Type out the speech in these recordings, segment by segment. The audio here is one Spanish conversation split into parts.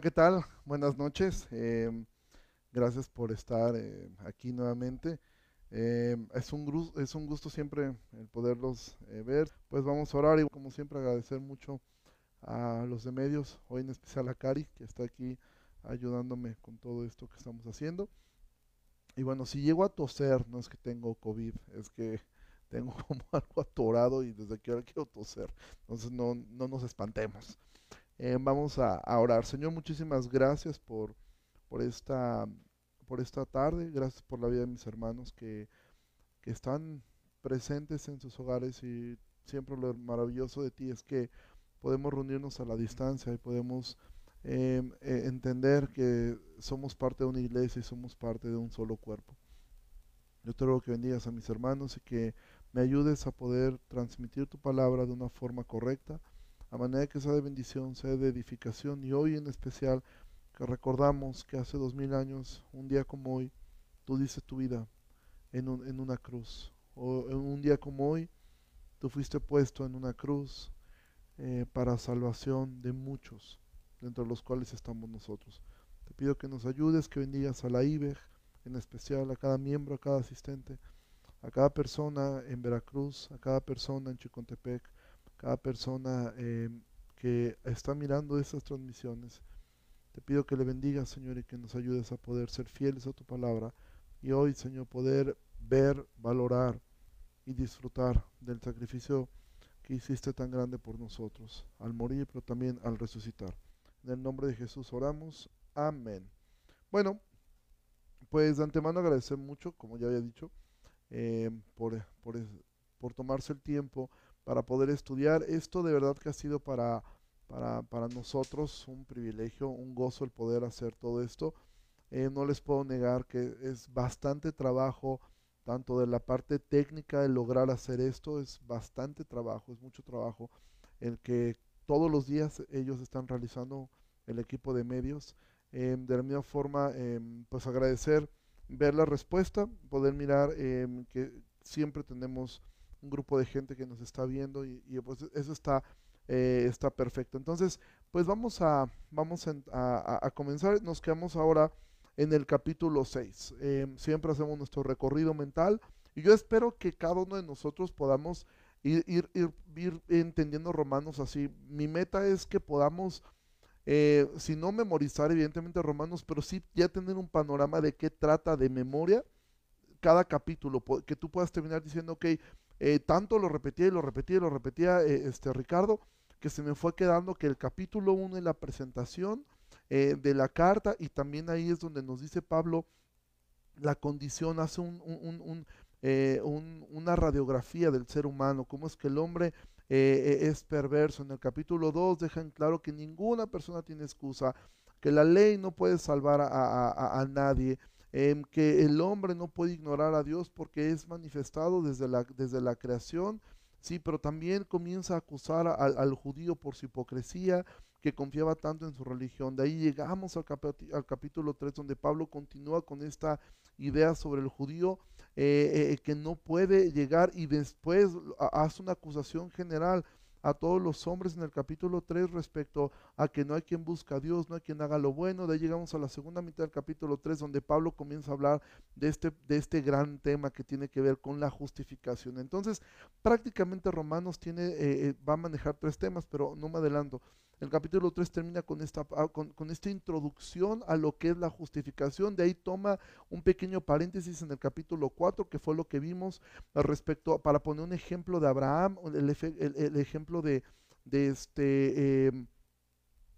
¿qué tal? Buenas noches. Em, gracias por estar eh, aquí nuevamente. Em, es, un, es un gusto siempre el poderlos eh, ver. Pues vamos a orar y como siempre agradecer mucho a los de medios, hoy en especial a Cari, que está aquí ayudándome con todo esto que estamos haciendo. Y bueno, si llego a toser, no es que tengo COVID, es que tengo como algo atorado y desde que ahora quiero toser. Entonces no, no nos espantemos. Eh, vamos a, orar. Señor, muchísimas gracias por, por, esta, por esta tarde. Gracias por la vida de mis hermanos que, están presentes en sus hogares y siempre lo maravilloso de ti es que podemos reunirnos a la distancia y podemos em, e, entender que somos parte de una iglesia y somos parte de un solo cuerpo. Yo te ruego que bendigas a mis hermanos y que me ayudes a poder transmitir tu palabra de una forma correcta a manera que sea de bendición, sea de edificación. Y hoy en especial, que recordamos que hace dos mil años, un día como hoy, tú dices tu vida en, en una cruz. O en un día como hoy, tú fuiste puesto en una cruz eh, para salvación de muchos, dentro de los cuales estamos nosotros. Te pido que nos ayudes, que bendigas a la IBEG, en especial a cada miembro, a cada asistente, a cada persona en Veracruz, a cada persona en Chicontepec, cada persona eh, que está mirando estas transmisiones. Te pido que le bendigas, Señor, y que nos ayudes a poder ser fieles a tu palabra. Y hoy, Señor, poder ver, valorar y disfrutar del sacrificio que hiciste tan grande por nosotros, al morir, pero también al resucitar. En el nombre de Jesús oramos. Amén. Bueno, pues de antemano agradecer mucho, como ya había dicho, eh, por, por, por tomarse el tiempo para poder estudiar. Esto de verdad que ha sido para, para, nosotros un privilegio, un gozo el poder hacer todo esto. Eh, no les puedo negar que es bastante trabajo, tanto de la parte técnica de lograr hacer esto, es bastante trabajo, es mucho trabajo, el que todos los días ellos están realizando el equipo de medios. Em, de la misma forma, em, pues agradecer ver la respuesta, poder mirar em, que siempre tenemos un grupo de gente que nos está viendo y, pues eso está, eh, está perfecto. Entonces, pues vamos, a, vamos a, comenzar. Nos quedamos ahora en el capítulo 6. Eh, siempre hacemos nuestro recorrido mental y yo espero que cada uno de nosotros podamos ir, ir, ir, entendiendo Romanos así. Mi meta es que podamos... Eh, si no memorizar evidentemente Romanos, pero sí ya tener un panorama de qué trata de memoria cada capítulo, que tú puedas terminar diciendo, ok, eh, tanto lo repetía y lo repetía y lo repetía eh, este, Ricardo, que se me fue quedando que el capítulo 1 es la presentación eh, de la carta y también ahí es donde nos dice Pablo la condición, hace un, una radiografía del ser humano, cómo es que el hombre es perverso. En el capítulo 2 dejan claro que ninguna persona tiene excusa, que la ley no puede salvar a nadie, que el hombre no puede ignorar a Dios porque es manifestado desde la, desde la creación, sí, pero también comienza a acusar al, judío por su hipocresía, que confiaba tanto en su religión. De ahí llegamos al, al capítulo 3, donde Pablo continúa con esta idea sobre el judío eh, eh, que no puede llegar y después hace una acusación general a todos los hombres en el capítulo 3 respecto a que no hay quien busca a Dios, no hay quien haga lo bueno. De ahí llegamos a la segunda mitad del capítulo 3 donde Pablo comienza a hablar de este, de este gran tema que tiene que ver con la justificación. Entonces, prácticamente Romanos tiene, eh, eh, va a manejar tres temas, pero no me adelanto. El capítulo 3 termina con esta, ah, con, esta introducción a lo que es la justificación. De ahí toma un pequeño paréntesis en el capítulo 4, que fue lo que vimos respecto, para poner un ejemplo de Abraham, el, ejemplo de, de este... Em,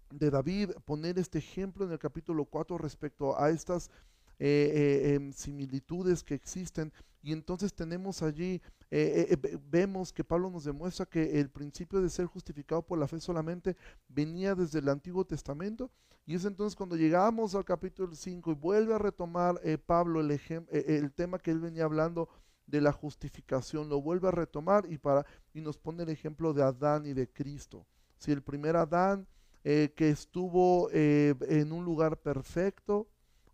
de David, poner este ejemplo en el capítulo 4 respecto a estas eh, eh, em, similitudes que existen. Y entonces tenemos allí eh, eh, eh, vemos que Pablo nos demuestra que el principio de ser justificado por la fe solamente venía desde el Antiguo Testamento. Y es entonces cuando llegamos al capítulo 5 y vuelve a retomar Pablo el, el tema que él venía hablando de la justificación, lo vuelve a retomar y, para, y nos pone el ejemplo de Adán y de Cristo. Si el primer Adán que estuvo en un lugar perfecto,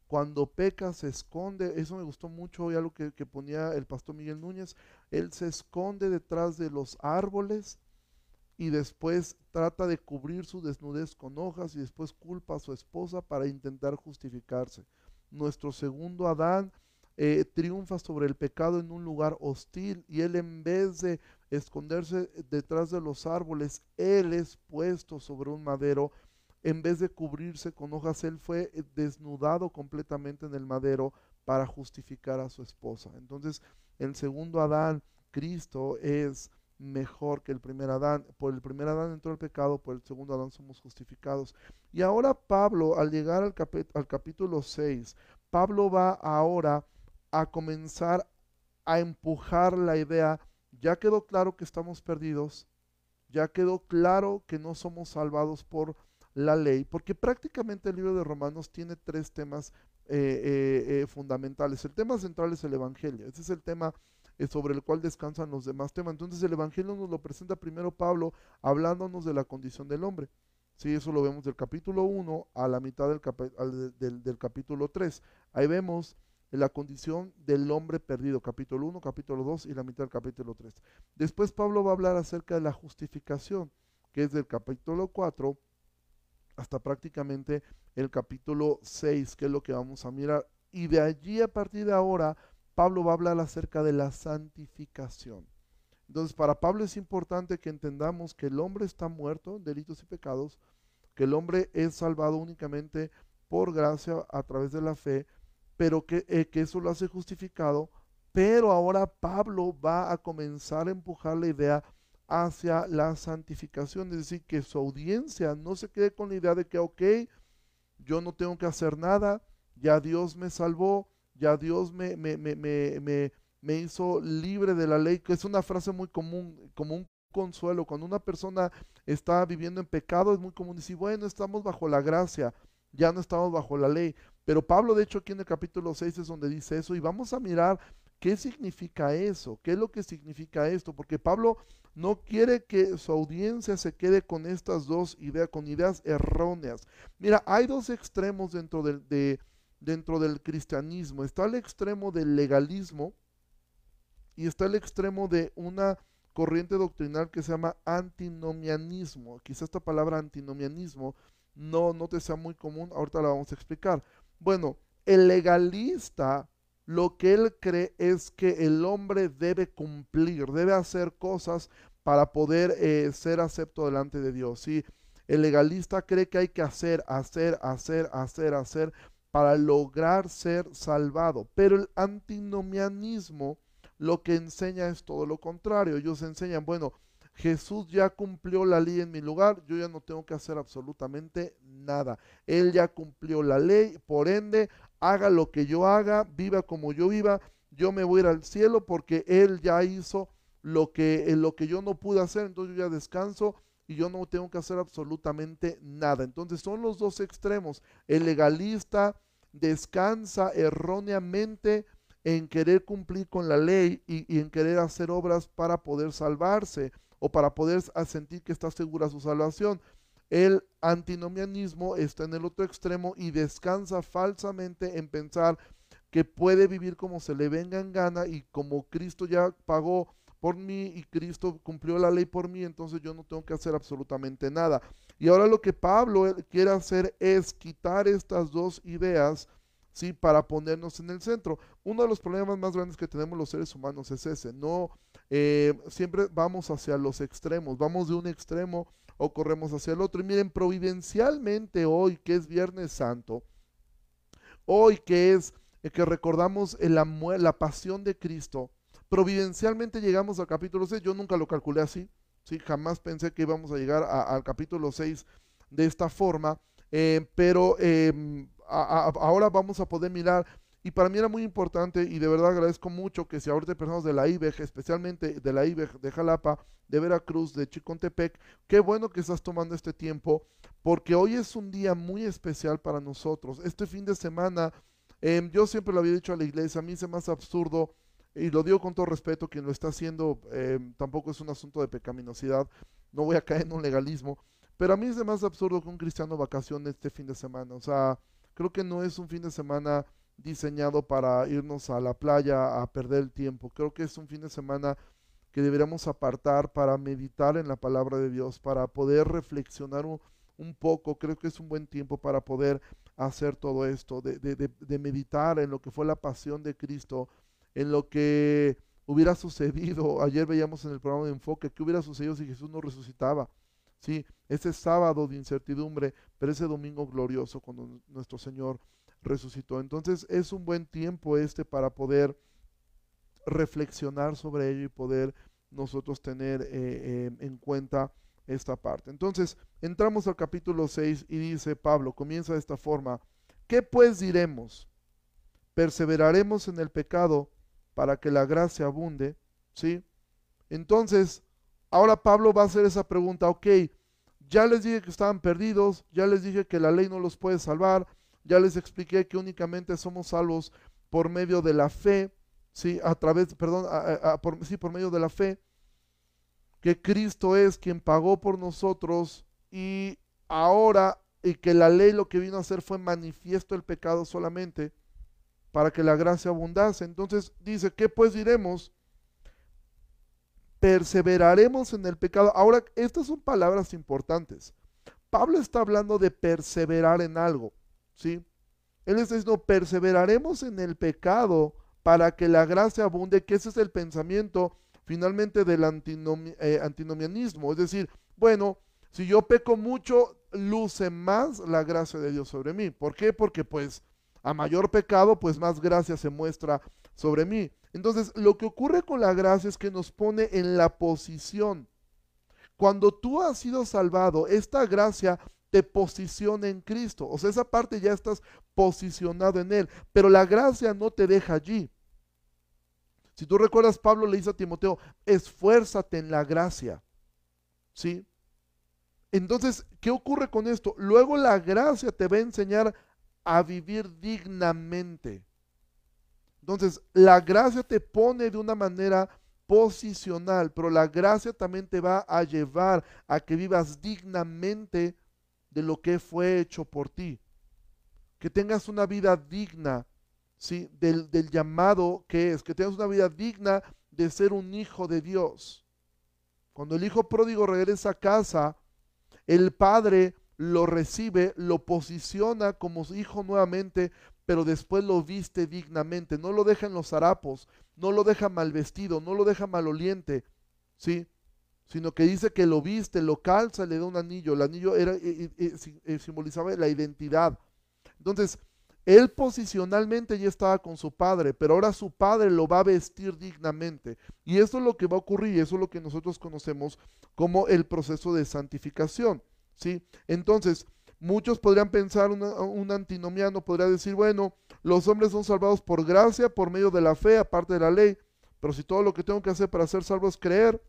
cuando peca se esconde, eso me gustó mucho hoy algo que, ponía el pastor Miguel Núñez, él se esconde detrás de los árboles y después trata de cubrir su desnudez con hojas y después culpa a su esposa para intentar justificarse. Nuestro segundo Adán eh, triunfa sobre el pecado en un lugar hostil y él en vez de esconderse detrás de los árboles, él es puesto sobre un madero. En vez de cubrirse con hojas, él fue desnudado completamente en el madero para justificar a su esposa. Entonces, el segundo Adán, Cristo, es mejor que el primer Adán. Por el primer Adán entró el pecado, por el segundo Adán somos justificados. Y ahora Pablo, al llegar al, al capítulo 6, Pablo va ahora a comenzar a empujar la idea, ya quedó claro que estamos perdidos, ya quedó claro que no somos salvados por la ley, porque prácticamente el libro de Romanos tiene tres temas eh, eh, eh, fundamentales. El tema central es el Evangelio, ese es el tema sobre el cual descansan los demás temas. Entonces el Evangelio nos lo presenta primero Pablo hablándonos de la condición del hombre. Sí, eso lo vemos del capítulo 1 a la mitad del, del, del capítulo 3. Ahí vemos la condición del hombre perdido, capítulo 1, capítulo 2 y la mitad del capítulo 3. Después Pablo va a hablar acerca de la justificación, que es del capítulo 4 hasta prácticamente el capítulo 6, que es lo que vamos a mirar. Y de allí a partir de ahora, Pablo va a hablar acerca de la santificación. Entonces, para Pablo es importante que entendamos que el hombre está muerto en delitos y pecados, que el hombre es salvado únicamente por gracia a través de la fe, pero que, eh, que eso lo hace justificado. Pero ahora Pablo va a comenzar a empujar la idea hacia la santificación, es decir, que su audiencia no se quede con la idea de que, ok, yo no tengo que hacer nada, ya Dios me salvó, ya Dios me, me, me, me, me hizo libre de la ley, que es una frase muy común, como un consuelo. Cuando una persona está viviendo en pecado, es muy común decir, bueno, estamos bajo la gracia, ya no estamos bajo la ley. Pero Pablo, de hecho, aquí en el capítulo 6 es donde dice eso y vamos a mirar qué significa eso, qué es lo que significa esto, porque Pablo no quiere que su audiencia se quede con estas dos ideas, con ideas erróneas. Mira, hay dos extremos dentro del, de, dentro del cristianismo. Está el extremo del legalismo y está el extremo de una corriente doctrinal que se llama antinomianismo. Quizá esta palabra antinomianismo no, no te sea muy común, ahorita la vamos a explicar. Bueno, el legalista lo que él cree es que el hombre debe cumplir, debe hacer cosas para poder eh, ser acepto delante de Dios. ¿sí? El legalista cree que hay que hacer, hacer, hacer, hacer, hacer para lograr ser salvado. Pero el antinomianismo lo que enseña es todo lo contrario. Ellos enseñan, bueno, Jesús ya cumplió la ley en mi lugar, yo ya no tengo que hacer absolutamente nada. Él ya cumplió la ley, por ende, haga lo que yo haga, viva como yo viva, yo me voy a ir al cielo porque Él ya hizo lo que, lo que yo no pude hacer, entonces yo ya descanso y yo no tengo que hacer absolutamente nada. Entonces son los dos extremos. El legalista descansa erróneamente en querer cumplir con la ley y, y en querer hacer obras para poder salvarse o para poder sentir que está segura su salvación. El antinomianismo está en el otro extremo y descansa falsamente en pensar que puede vivir como se le venga en gana y como Cristo ya pagó por mí y Cristo cumplió la ley por mí, entonces yo no tengo que hacer absolutamente nada. Y ahora lo que Pablo quiere hacer es quitar estas dos ideas, ¿sí? Para ponernos en el centro. Uno de los problemas más grandes que tenemos los seres humanos es ese, no eh, siempre vamos hacia los extremos, vamos de un extremo o corremos hacia el otro. Y miren, providencialmente hoy, que es Viernes Santo, hoy que es eh, que recordamos la, la pasión de Cristo, providencialmente llegamos al capítulo 6. Yo nunca lo calculé así, ¿sí? jamás pensé que íbamos a llegar al capítulo 6 de esta forma, eh, pero em, ahora vamos a poder mirar y para mí era muy importante y de verdad agradezco mucho que si ahorita personas de la IBEG, especialmente de la IBEG de Jalapa, de Veracruz, de Chicontepec, qué bueno que estás tomando este tiempo, porque hoy es un día muy especial para nosotros. Este fin de semana, em, yo siempre lo había dicho a la iglesia, a mí se me hace absurdo, y lo digo con todo respeto, quien lo está haciendo em, tampoco es un asunto de pecaminosidad, no voy a caer en un legalismo, pero a mí se me hace absurdo que un cristiano vacacione este fin de semana, o sea, creo que no es un fin de semana diseñado para irnos a la playa a perder el tiempo. Creo que es un fin de semana que deberíamos apartar para meditar en la palabra de Dios, para poder reflexionar un, poco. Creo que es un buen tiempo para poder hacer todo esto, de, de, meditar en lo que fue la pasión de Cristo, en lo que hubiera sucedido. Ayer veíamos en el programa de enfoque qué hubiera sucedido si Jesús no resucitaba. Sí, ese sábado de incertidumbre, pero ese domingo glorioso cuando nuestro Señor resucitó. Entonces es un buen tiempo este para poder reflexionar sobre ello y poder nosotros tener eh, em, en cuenta esta parte. Entonces, entramos al capítulo 6 y dice Pablo, comienza de esta forma, ¿qué pues diremos? ¿Perseveraremos en el pecado para que la gracia abunde? ¿Sí? Entonces, ahora Pablo va a hacer esa pregunta, ok, ya les dije que estaban perdidos, ya les dije que la ley no los puede salvar, ya les expliqué que únicamente somos salvos por medio de la fe, sí, a través, perdón, por, sí, por medio de la fe, que Cristo es quien pagó por nosotros y ahora, y que la ley lo que vino a hacer fue manifiesto el pecado solamente para que la gracia abundase. Entonces dice, ¿qué pues diremos? Perseveraremos en el pecado. Ahora, estas son palabras importantes. Pablo está hablando de perseverar en algo, ¿sí? Él está diciendo, perseveraremos en el pecado para que la gracia abunde, que ese es el pensamiento finalmente del eh, antinomianismo. Es decir, bueno, si yo peco mucho, luce más la gracia de Dios sobre mí. ¿Por qué? Porque pues a mayor pecado, pues más gracia se muestra sobre mí. Entonces, lo que ocurre con la gracia es que nos pone en la posición. Cuando tú has sido salvado, esta gracia te posiciona en Cristo. O sea, esa parte ya estás posicionado en Él. Pero la gracia no te deja allí. Si tú recuerdas, Pablo le dice a Timoteo, esfuérzate en la gracia. ¿Sí? Entonces, ¿qué ocurre con esto? Luego la gracia te va a enseñar a vivir dignamente. Entonces, la gracia te pone de una manera posicional, pero la gracia también te va a llevar a que vivas dignamente de lo que fue hecho por ti. Que tengas una vida digna, ¿sí? Del, del llamado que es, que tengas una vida digna de ser un hijo de Dios. Cuando el hijo pródigo regresa a casa, el padre lo recibe, lo posiciona como hijo nuevamente, pero después lo viste dignamente, no lo deja en los harapos, no lo deja mal vestido, no lo deja maloliente, ¿sí? Sino que dice que lo viste, lo calza, le da un anillo. El anillo era, eh, eh, eh, simbolizaba la identidad. Entonces, él posicionalmente ya estaba con su padre, pero ahora su padre lo va a vestir dignamente. Y eso es lo que va a ocurrir, eso es lo que nosotros conocemos como el proceso de santificación. ¿sí? Entonces, muchos podrían pensar, un antinomiano podría decir, bueno, los hombres son salvados por gracia, por medio de la fe, aparte de la ley. Pero si todo lo que tengo que hacer para ser salvo es creer,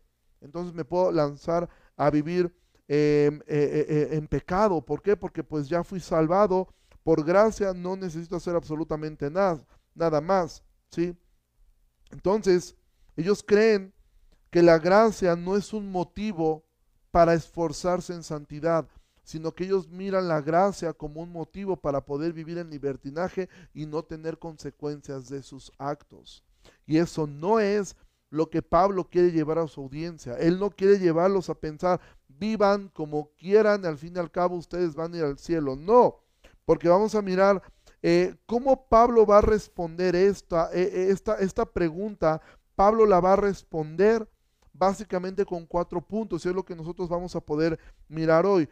entonces me puedo lanzar a vivir em, eh, eh, eh, en pecado. ¿Por qué? Porque pues ya fui salvado por gracia, no necesito hacer absolutamente nada, nada más, ¿sí? Entonces, ellos creen que la gracia no es un motivo para esforzarse en santidad, sino que ellos miran la gracia como un motivo para poder vivir en libertinaje y no tener consecuencias de sus actos. Y eso no es lo que Pablo quiere llevar a su audiencia. Él no quiere llevarlos a pensar, vivan como quieran, al fin y al cabo ustedes van a ir al cielo. No, porque vamos a mirar eh, cómo Pablo va a responder esta, eh, eh, esta, esta pregunta. Pablo la va a responder básicamente con cuatro puntos, y es lo que nosotros vamos a poder mirar hoy.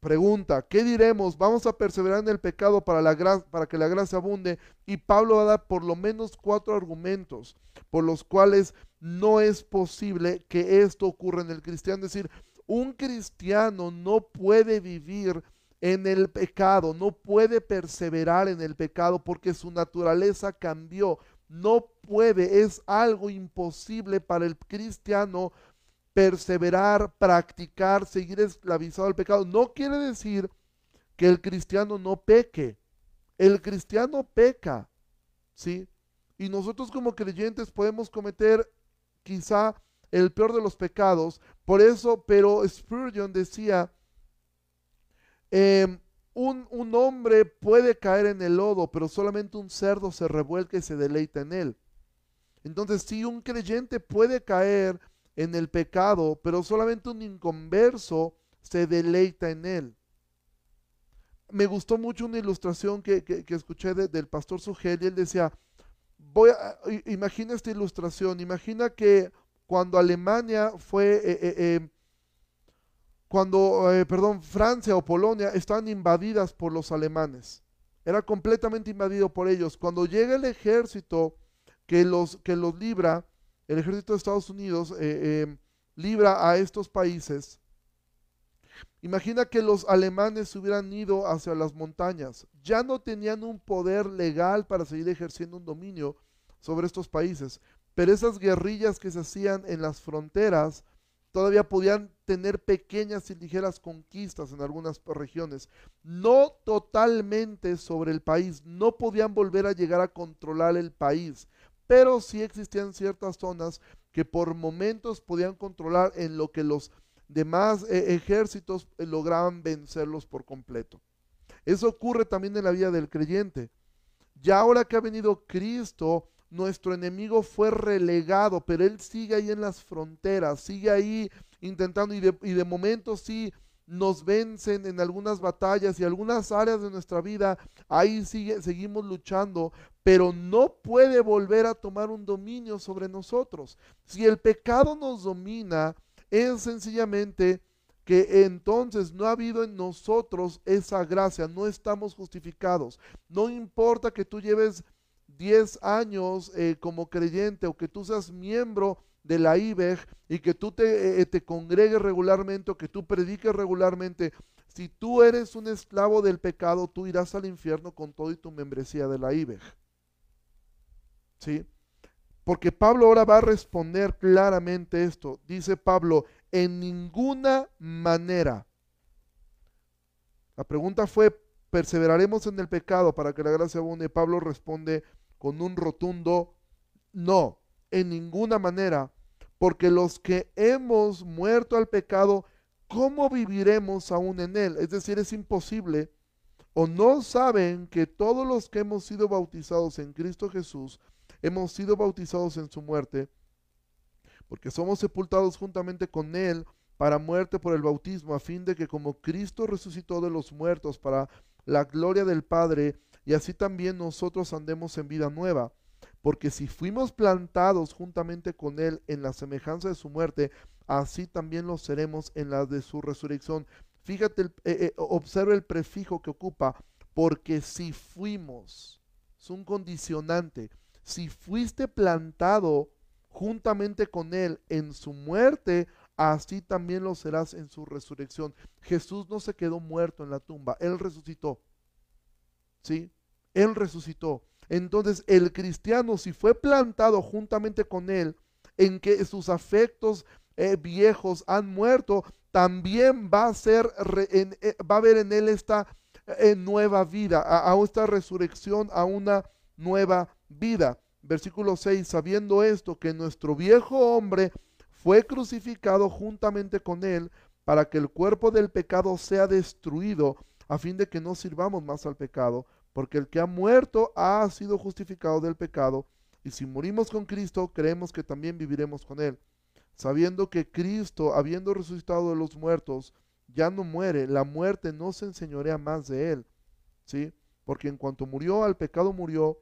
Pregunta, ¿qué diremos? ¿Vamos a perseverar en el pecado para, la para que la gracia abunde? Y Pablo va a dar por lo menos cuatro argumentos por los cuales no es posible que esto ocurra en el cristiano. Es decir, un cristiano no puede vivir en el pecado, no puede perseverar en el pecado porque su naturaleza cambió. No puede, es algo imposible para el cristiano perseverar, practicar, seguir esclavizado al pecado. No quiere decir que el cristiano no peque. El cristiano peca, ¿sí? Y nosotros como creyentes podemos cometer quizá el peor de los pecados. Por eso, pero Spurgeon decía, em, un, un, hombre puede caer en el lodo, pero solamente un cerdo se revuelca y se deleita en él. Entonces, si un creyente puede caer, en el pecado, pero solamente un inconverso se deleita en él. Me gustó mucho una ilustración que, escuché del pastor Sugel y él decía, voy a, imagina esta ilustración, imagina que cuando Alemania fue, eh, eh, eh, cuando, perdón, Francia o Polonia estaban invadidas por los alemanes, era completamente invadido por ellos. Cuando llega el ejército que los, que los libra, el ejército de Estados Unidos libra a estos países, Imagina que los alemanes hubieran ido hacia las montañas. Ya no tenían un poder legal para seguir ejerciendo un dominio sobre estos países. Pero esas guerrillas que se hacían en las fronteras todavía podían tener pequeñas y ligeras conquistas en algunas regiones. No totalmente sobre el país. No podían volver a llegar a controlar el país. Pero sí existían ciertas zonas que por momentos podían controlar en lo que los demás eh, ejércitos eh, lograban vencerlos por completo. Eso ocurre también en la vida del creyente. Ya ahora que ha venido Cristo, nuestro enemigo fue relegado, pero él sigue ahí en las fronteras, sigue ahí intentando y de, y de momento sí nos vencen en algunas batallas y algunas áreas de nuestra vida, ahí sigue, seguimos luchando, pero no puede volver a tomar un dominio sobre nosotros. Si el pecado nos domina, es sencillamente que entonces no ha habido en nosotros esa gracia, no estamos justificados. No importa que tú lleves 10 años eh, como creyente o que tú seas miembro de la IBEG y que tú te, eh, te congregues regularmente o que tú prediques regularmente, si tú eres un esclavo del pecado, tú irás al infierno con todo y tu membresía de la IBEG. ¿Sí? Porque Pablo ahora va a responder claramente esto. Dice Pablo, en ninguna manera. La pregunta fue, ¿perseveraremos en el pecado para que la gracia abunde? Pablo responde con un rotundo no, en ninguna manera. Porque los que hemos muerto al pecado, ¿cómo viviremos aún en él? Es decir, es imposible. ¿O no saben que todos los que hemos sido bautizados en Cristo Jesús, hemos sido bautizados en su muerte, porque somos sepultados juntamente con Él para muerte por el bautismo, a fin de que como Cristo resucitó de los muertos para la gloria del Padre, y así también nosotros andemos en vida nueva. Porque si fuimos plantados juntamente con Él en la semejanza de su muerte, así también lo seremos en la de su resurrección. Fíjate, eh, eh, observa el prefijo que ocupa, porque si fuimos, es un condicionante si fuiste plantado juntamente con Él en su muerte, así también lo serás en su resurrección. Jesús no se quedó muerto en la tumba, Él resucitó. ¿Sí? Él resucitó. Entonces el cristiano, si fue plantado juntamente con Él, en que sus afectos eh, viejos han muerto, también va a ser, eh, va a haber en Él esta eh, nueva vida, a, a esta resurrección, a una nueva vida. Versículo 6, sabiendo esto, que nuestro viejo hombre fue crucificado juntamente con él para que el cuerpo del pecado sea destruido, a fin de que no sirvamos más al pecado, porque el que ha muerto ha sido justificado del pecado, y si morimos con Cristo, creemos que también viviremos con él, sabiendo que Cristo, habiendo resucitado de los muertos, ya no muere, la muerte no se enseñorea más de él, ¿sí? Porque en cuanto murió al pecado murió,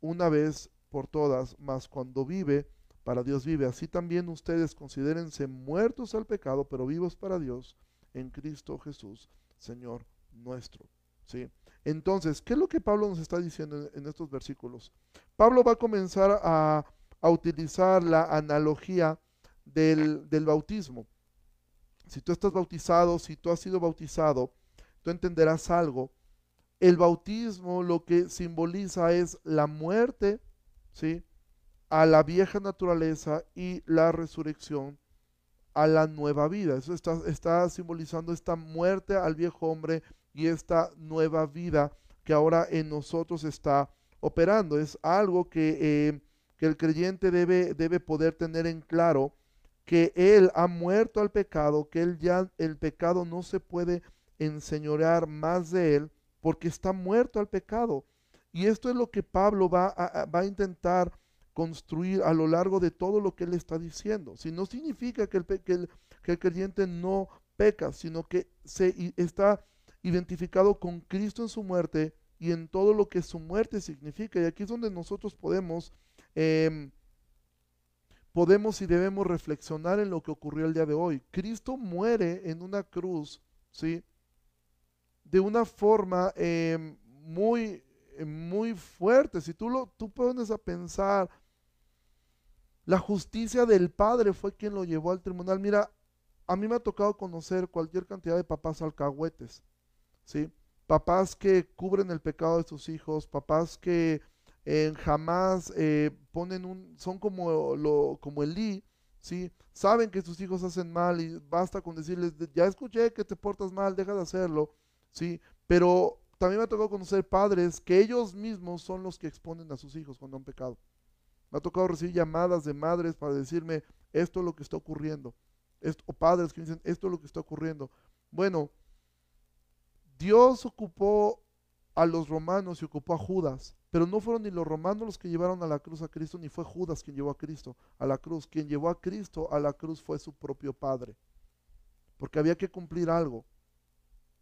una vez por todas, mas cuando vive, para Dios vive. Así también ustedes considérense muertos al pecado, pero vivos para Dios en Cristo Jesús, Señor nuestro. ¿Sí? Entonces, ¿qué es lo que Pablo nos está diciendo en, estos versículos? Pablo va a comenzar a, utilizar la analogía del, del bautismo. Si tú estás bautizado, si tú has sido bautizado, tú entenderás algo el bautismo lo que simboliza es la muerte, ¿sí? A la vieja naturaleza y la resurrección a la nueva vida. Eso está, está simbolizando esta muerte al viejo hombre y esta nueva vida que ahora en nosotros está operando. Es algo que, eh, que el creyente debe, debe poder tener en claro, que él ha muerto al pecado, que él ya el pecado no se puede enseñorear más de él, porque está muerto al pecado. Y esto es lo que Pablo va a, va a intentar construir a lo largo de todo lo que él está diciendo. Si no significa que el, que el, que el creyente no peca, sino que se está identificado con Cristo en su muerte y en todo lo que su muerte significa. Y aquí es donde nosotros podemos, em, podemos y debemos reflexionar en lo que ocurrió el día de hoy. Cristo muere en una cruz, ¿sí? De una forma em, muy, muy fuerte. Si tú, lo, tú pones a pensar, la justicia del Padre fue quien lo llevó al tribunal. Mira, a mí me ha tocado conocer cualquier cantidad de papás alcahuetes, ¿sí? Papás que cubren el pecado de sus hijos, papás que eh, jamás eh, ponen un, son como, lo, como Elí, ¿sí? Saben que sus hijos hacen mal y basta con decirles, ya escuché que te portas mal, deja de hacerlo, ¿sí? Pero también me ha tocado conocer padres que ellos mismos son los que exponen a sus hijos cuando han pecado. Me ha tocado recibir llamadas de madres para decirme, esto es lo que está ocurriendo o padres que dicen, esto es lo que está ocurriendo. Bueno, Dios ocupó a los romanos y ocupó a Judas, pero no fueron ni los romanos los que llevaron a la cruz a Cristo, ni fue Judas quien llevó a Cristo a la cruz. Quien llevó a Cristo a la cruz fue su propio Padre, porque había que cumplir algo,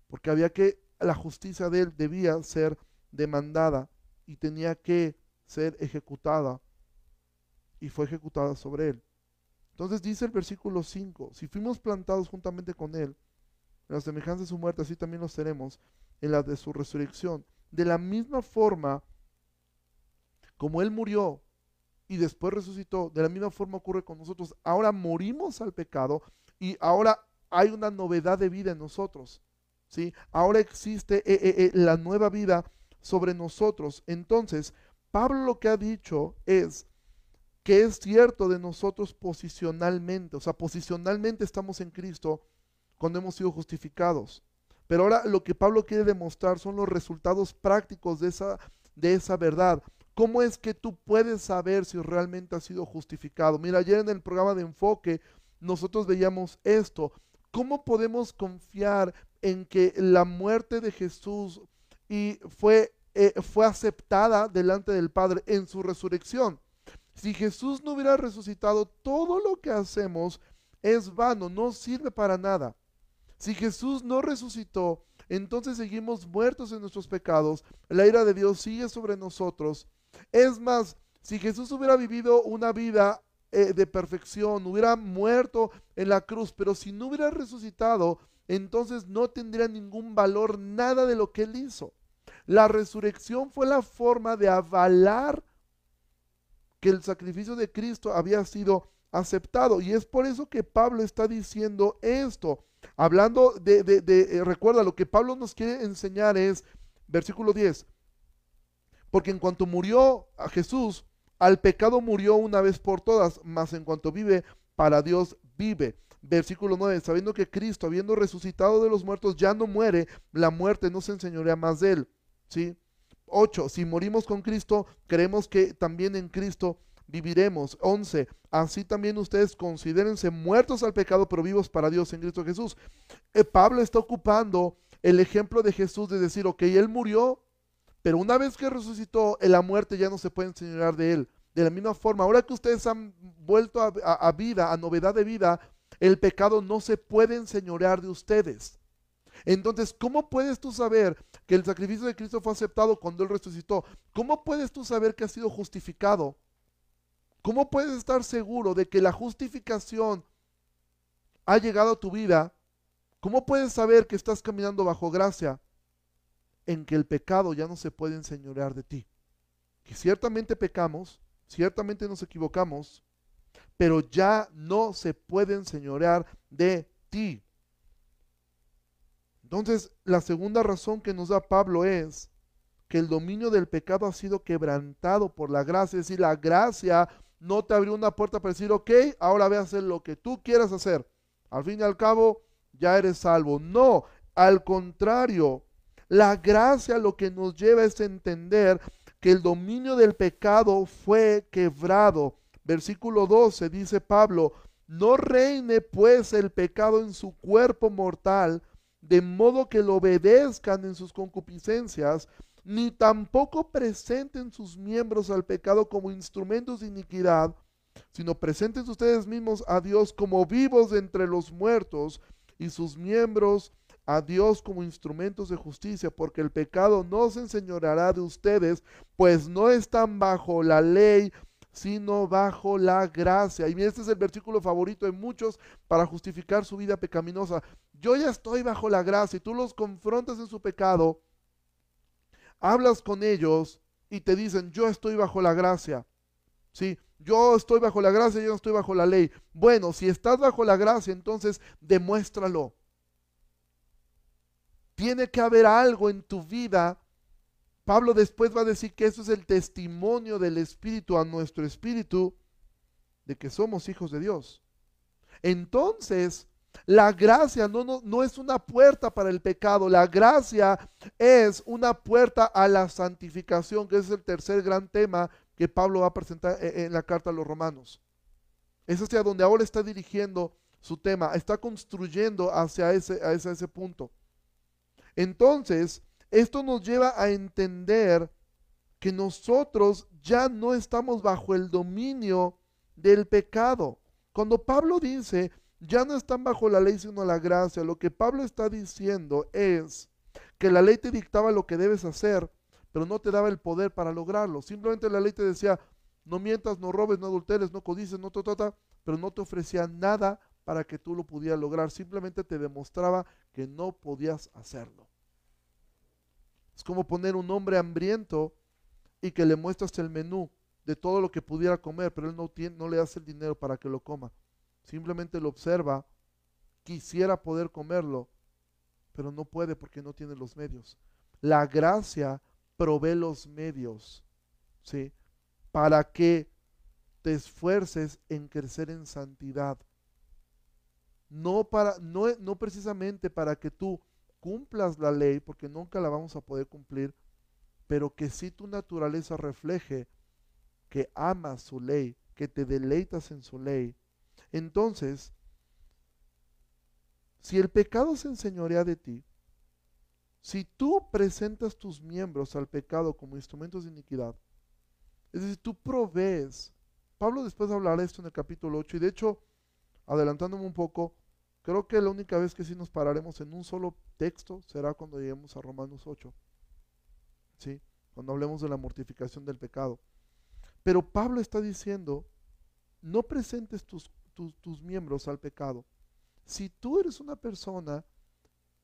porque había que, la justicia de él debía ser demandada y tenía que ser ejecutada, y fue ejecutada sobre él. Entonces dice el versículo 5, si fuimos plantados juntamente con Él, en la semejanza de su muerte, así también los tenemos en la de su resurrección. De la misma forma, como Él murió y después resucitó, de la misma forma ocurre con nosotros. Ahora morimos al pecado y ahora hay una novedad de vida en nosotros. ¿sí? Ahora existe eh, eh, eh, la nueva vida sobre nosotros. Entonces, Pablo lo que ha dicho es, que es cierto de nosotros posicionalmente. O sea, posicionalmente estamos en Cristo cuando hemos sido justificados. Pero ahora lo que Pablo quiere demostrar son los resultados prácticos de esa, de esa verdad. ¿Cómo es que tú puedes saber si realmente has sido justificado? Mira, ayer en el programa de enfoque nosotros veíamos esto. ¿Cómo podemos confiar en que la muerte de Jesús y fue, eh, fue aceptada delante del Padre en su resurrección? Si Jesús no hubiera resucitado, todo lo que hacemos es vano, no sirve para nada. Si Jesús no resucitó, entonces seguimos muertos en nuestros pecados, la ira de Dios sigue sobre nosotros. Es más, si Jesús hubiera vivido una vida eh, de perfección, hubiera muerto en la cruz, pero si no hubiera resucitado, entonces no tendría ningún valor nada de lo que él hizo. La resurrección fue la forma de avalar que el sacrificio de Cristo había sido aceptado. Y es por eso que Pablo está diciendo esto. Hablando de, de, eh, recuerda, lo que Pablo nos quiere enseñar es, versículo 10, porque en cuanto murió a Jesús, al pecado murió una vez por todas, mas en cuanto vive, para Dios vive. Versículo 9, sabiendo que Cristo, habiendo resucitado de los muertos, ya no muere, la muerte no se enseñorea más de él. ¿Sí? 8. Si morimos con Cristo, creemos que también en Cristo viviremos. 11. Así también ustedes considérense muertos al pecado, pero vivos para Dios en Cristo Jesús. Eh, Pablo está ocupando el ejemplo de Jesús de decir, ok, él murió, pero una vez que resucitó, la muerte ya no se puede enseñar de él. De la misma forma, ahora que ustedes han vuelto a vida, a novedad de vida, el pecado no se puede enseñorear de ustedes. Entonces, ¿cómo puedes tú saber que el sacrificio de Cristo fue aceptado cuando Él resucitó? ¿Cómo puedes tú saber que ha sido justificado? ¿Cómo puedes estar seguro de que la justificación ha llegado a tu vida? ¿Cómo puedes saber que estás caminando bajo gracia? En que el pecado ya no se puede enseñorear de ti. Que ciertamente pecamos, ciertamente nos equivocamos, pero ya no se puede enseñorear de ti. Entonces, la segunda razón que nos da Pablo es que el dominio del pecado ha sido quebrantado por la gracia. Es decir, la gracia no te abrió una puerta para decir, ok, ahora ve a hacer lo que tú quieras hacer. Al fin y al cabo, ya eres salvo. No, al contrario, la gracia lo que nos lleva es entender que el dominio del pecado fue quebrado. Versículo 12 dice Pablo, no reine pues el pecado en su cuerpo mortal de modo que lo obedezcan en sus concupiscencias, ni tampoco presenten sus miembros al pecado como instrumentos de iniquidad, sino presenten ustedes mismos a Dios como vivos entre los muertos y sus miembros a Dios como instrumentos de justicia, porque el pecado no se enseñoreará de ustedes, pues no están bajo la ley, sino bajo la gracia. Y este es el versículo favorito de muchos para justificar su vida pecaminosa. Yo ya estoy bajo la gracia y tú los confrontas en su pecado, hablas con ellos y te dicen, yo estoy bajo la gracia. Sí, yo estoy bajo la gracia, yo no estoy bajo la ley. Bueno, si estás bajo la gracia, entonces demuéstralo. Tiene que haber algo en tu vida. Pablo después va a decir que eso es el testimonio del Espíritu a nuestro Espíritu de que somos hijos de Dios. Entonces, la gracia no, no, no, es una puerta para el pecado, la gracia es una puerta a la santificación, que es el tercer gran tema que Pablo va a presentar e, en la carta a los romanos. Es hacia donde ahora está dirigiendo su tema, está construyendo hacia ese, ese punto. Entonces, esto nos lleva a entender que nosotros ya no estamos bajo el dominio del pecado. Cuando Pablo dice, ya no están bajo la ley sino la gracia, lo que Pablo está diciendo es que la ley te dictaba lo que debes hacer, pero no te daba el poder para lograrlo. Simplemente la ley te decía, no mientas, no robes, no adulteres, no codices, no trata, pero no te ofrecía nada para que tú lo pudieras lograr. Simplemente te demostraba que no podías hacerlo. Es como poner un hombre hambriento y que le muestras el menú de todo lo que pudiera comer, pero él no, tiene, no le hace el dinero para que lo coma. Simplemente lo observa, quisiera poder comerlo, pero no puede porque no tiene los medios. La gracia provee los medios, ¿sí? Para que te esfuerces en crecer en santidad. No, para, no, no precisamente para que tú cumplas la ley, porque nunca la vamos a poder cumplir, pero que si tu naturaleza refleje que amas su ley, que te deleitas en su ley. Entonces, si el pecado se enseñorea de ti, si tú presentas tus miembros al pecado como instrumentos de iniquidad, es decir, tú provees, Pablo después hablará esto en el capítulo 8, y de hecho, adelantándome un poco, creo que la única vez que sí nos pararemos en un solo texto será cuando lleguemos a Romanos 8, ¿sí? cuando hablemos de la mortificación del pecado. Pero Pablo está diciendo, no presentes tus, tus miembros al pecado. Si tú eres una persona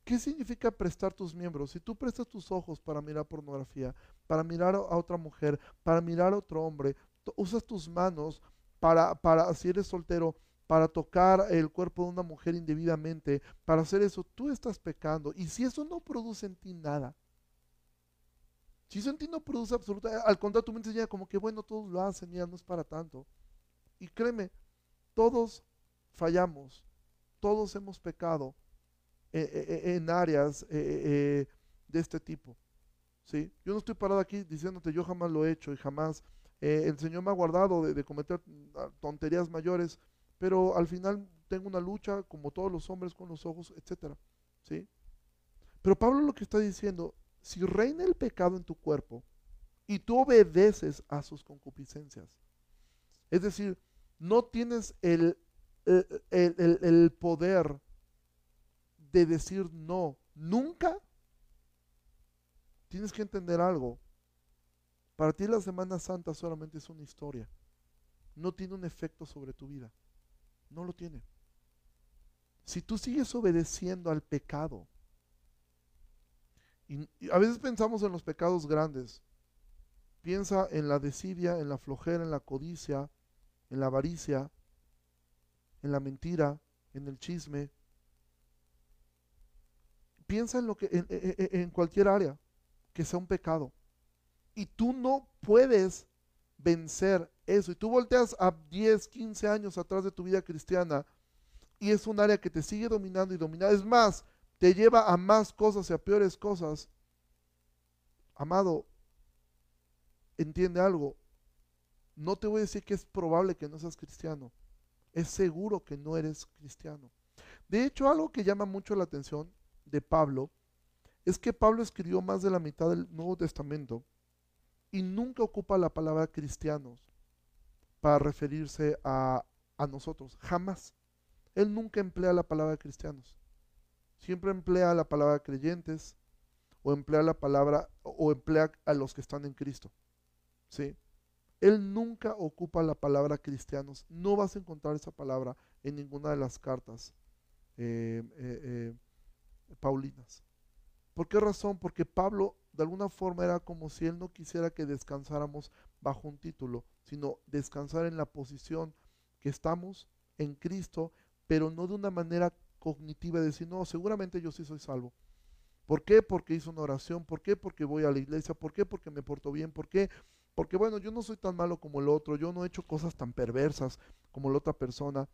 ¿Qué significa prestar tus miembros? Si tú prestas tus ojos para mirar pornografía, para mirar a otra mujer, para mirar a otro hombre, usas tus manos para, para, si eres soltero, para tocar el cuerpo de una mujer indebidamente, para hacer eso, tú estás pecando. Y si eso no produce en ti nada, si eso en ti no produce absolutamente, al contrario, tu mente ya como que bueno, todos lo hacen, ya no es para tanto. Y créeme, todos fallamos, todos hemos pecado eh, eh, eh, en áreas de este tipo. ¿sí? Yo no estoy parado aquí diciéndote yo jamás lo he hecho y jamás el Señor me ha guardado de, cometer ah, tonterías mayores, pero al final tengo una lucha como todos los hombres con los ojos, etcétera. ¿sí? Pero Pablo lo que está diciendo, si reina el pecado en tu cuerpo y tú obedeces a sus concupiscencias, es decir, no tienes el, el, el, el poder de decir no, nunca, tienes que entender algo. Para ti la Semana Santa solamente es una historia. No tiene un efecto sobre tu vida. No lo tiene. Si tú sigues obedeciendo al pecado, y, a veces pensamos en los pecados grandes, piensa en la desidia, en la flojera, en la codicia, en la avaricia, en la mentira, en el chisme, piensa en, lo que, en, cualquier área que sea un pecado. Y tú no puedes vencer eso. Y tú volteas a 10, 15 años atrás de tu vida cristiana y es un área que te sigue dominando y dominando. Es más, te lleva a más cosas y a peores cosas. Amado, entiende algo. No te voy a decir que es probable que no seas cristiano. Es seguro que no eres cristiano. De hecho, algo que llama mucho la atención de Pablo es que Pablo escribió más de la mitad del Nuevo Testamento y nunca ocupa la palabra cristianos para referirse a, a nosotros, jamás. Él nunca emplea la palabra cristianos. Siempre emplea la palabra creyentes o emplea la palabra o emplea a los que están en Cristo. ¿Sí? Él nunca ocupa la palabra cristianos. No vas a encontrar esa palabra en ninguna de las cartas eh, eh, eh, paulinas. ¿Por qué razón? Porque Pablo de alguna forma era como si él no quisiera que descansáramos bajo un título, sino descansar en la posición que estamos en Cristo, pero no de una manera cognitiva de decir, no, seguramente yo sí soy salvo. ¿Por qué? Porque hice una oración. ¿Por qué? Porque voy a la iglesia. ¿Por qué? Porque me porto bien. ¿Por qué? Porque bueno, yo no soy tan malo como el otro. Yo no he hecho cosas tan perversas como la otra persona.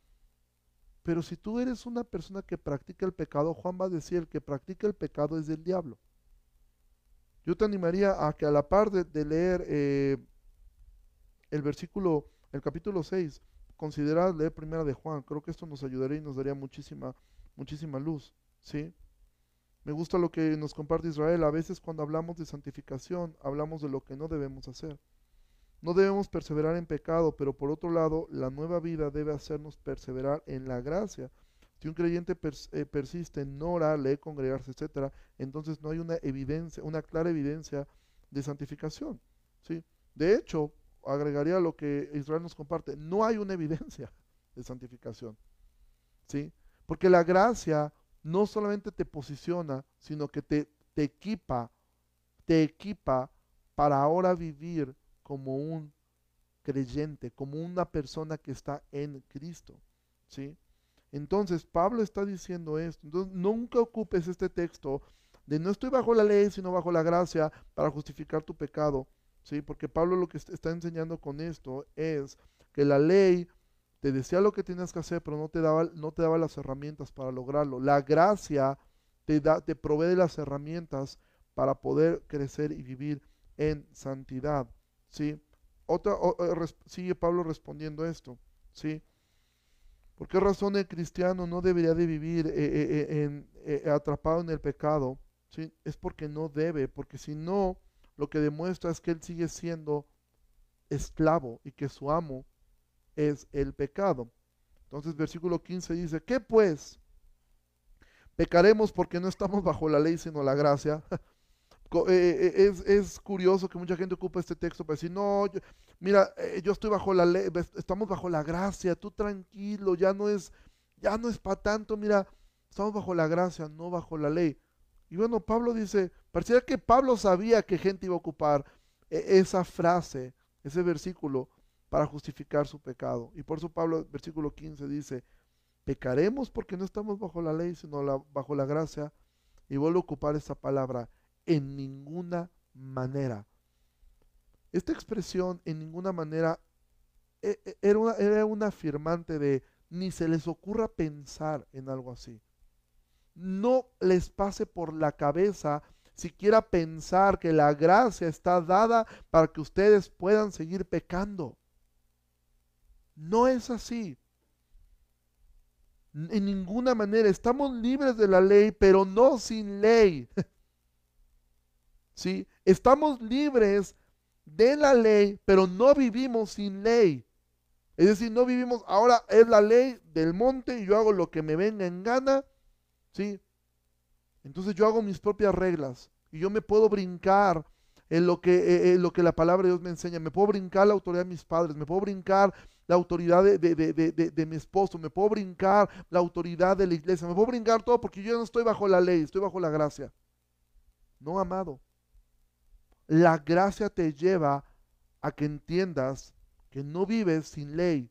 Pero si tú eres una persona que practica el pecado, Juan va a decir, el que practica el pecado es del diablo. Yo te animaría a que a la par de, leer eh, el versículo, el capítulo 6, considerar leer primera de Juan. Creo que esto nos ayudaría y nos daría muchísima, muchísima luz. ¿sí? Me gusta lo que nos comparte Israel. A veces cuando hablamos de santificación, hablamos de lo que no debemos hacer. No debemos perseverar en pecado, pero por otro lado, la nueva vida debe hacernos perseverar en la gracia. Si un creyente eh, persiste en no orar, leer, congregarse, etc., entonces no hay una evidencia, una clara evidencia de santificación. ¿sí? De hecho, agregaría lo que Israel nos comparte, no hay una evidencia de santificación. ¿sí? Porque la gracia no solamente te posiciona, sino que te, te equipa, te equipa para ahora vivir como un creyente, como una persona que está en Cristo. ¿sí? Entonces, Pablo está diciendo esto. Entonces, nunca ocupes este texto de no estoy bajo la ley, sino bajo la gracia para justificar tu pecado. ¿sí? Porque Pablo lo que está enseñando con esto es que la ley te decía lo que tienes que hacer, pero no te daba, no te daba las herramientas para lograrlo. La gracia te, da, te provee las herramientas para poder crecer y vivir en santidad. ¿Sí? Otra, eh, sigue Pablo respondiendo esto, ¿sí? ¿Por qué razón el cristiano no debería de vivir eh, eh, atrapado en el pecado? ¿sí? Es porque no debe, porque si no, lo que demuestra es que él sigue siendo esclavo y que su amo es el pecado. Entonces versículo 15 dice, ¿qué pues? ¿Pecaremos porque no estamos bajo la ley sino la gracia? Eh, eh, es, es, curioso que mucha gente ocupa este texto para decir, no, mira, eh, yo estoy bajo la ley, estamos bajo la gracia, tú tranquilo, ya no es, ya no es para tanto, mira, estamos bajo la gracia, no bajo la ley. Y bueno, Pablo dice, parecía que Pablo sabía que gente iba a ocupar esa frase, ese versículo, para justificar su pecado. Y por eso Pablo, versículo 15, dice, pecaremos porque no estamos bajo la ley, sino bajo la gracia. Y vuelvo a ocupar esa palabra, en ninguna manera. Esta expresión en ninguna manera e, e, era una, era una afirmante de ni se les ocurra pensar en algo así. No les pase por la cabeza siquiera pensar que la gracia está dada para que ustedes puedan seguir pecando. No es así. En ninguna manera. Estamos libres de la ley, pero no sin ley. ¿sí? Estamos libres de la ley, pero no vivimos sin ley. Es decir, no vivimos, ahora es la ley del monte yo hago lo que me venga en gana, ¿sí? Entonces yo hago mis propias reglas y yo me puedo brincar en lo que, eh, eh, lo que la palabra de Dios me enseña. Me puedo brincar la autoridad de mis padres, me puedo brincar la autoridad de, de, mi esposo, me puedo brincar la autoridad de la iglesia, me puedo brincar todo porque yo no estoy bajo la ley, estoy bajo la gracia. No, amado. La gracia te lleva a que entiendas que no vives sin ley.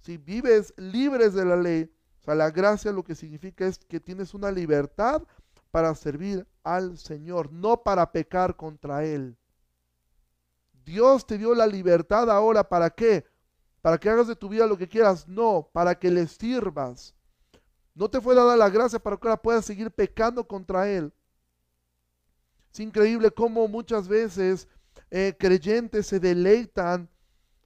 Si vives libres de la ley, o sea, la gracia lo que significa es que tienes una libertad para servir al Señor, no para pecar contra Él. Dios te dio la libertad ahora, ¿para qué? Para que hagas de tu vida lo que quieras, no, para que le sirvas. No te fue dada la gracia para que ahora puedas seguir pecando contra Él. Es increíble cómo muchas veces eh, creyentes se deleitan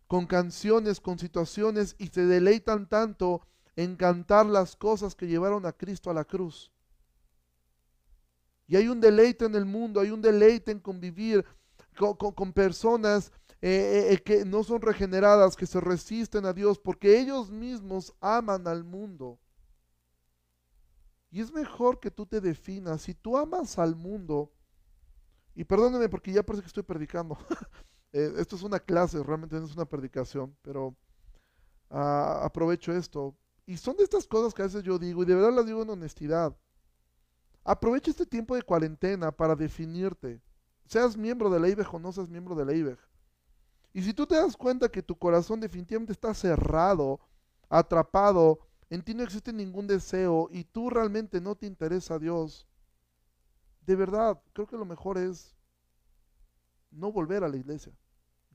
con canciones, con situaciones y se deleitan tanto en cantar las cosas que llevaron a Cristo a la cruz. Y hay un deleite en el mundo, hay un deleite en convivir con, personas eh, eh, que no son regeneradas, que se resisten a Dios, porque ellos mismos aman al mundo. Y es mejor que tú te definas. Si tú amas al mundo, y perdónenme porque ya parece que estoy predicando. Eh, esto es una clase, realmente no es una predicación, pero ah, aprovecho esto. Y son de estas cosas que a veces yo digo, y de verdad las digo en honestidad. Aprovecha este tiempo de cuarentena para definirte. Seas miembro de la IBEG o no seas miembro de la IBEG. Y si tú te das cuenta que tu corazón definitivamente está cerrado, atrapado, en ti no existe ningún deseo y tú realmente no te interesa a Dios, de verdad, creo que lo mejor es no volver a la iglesia.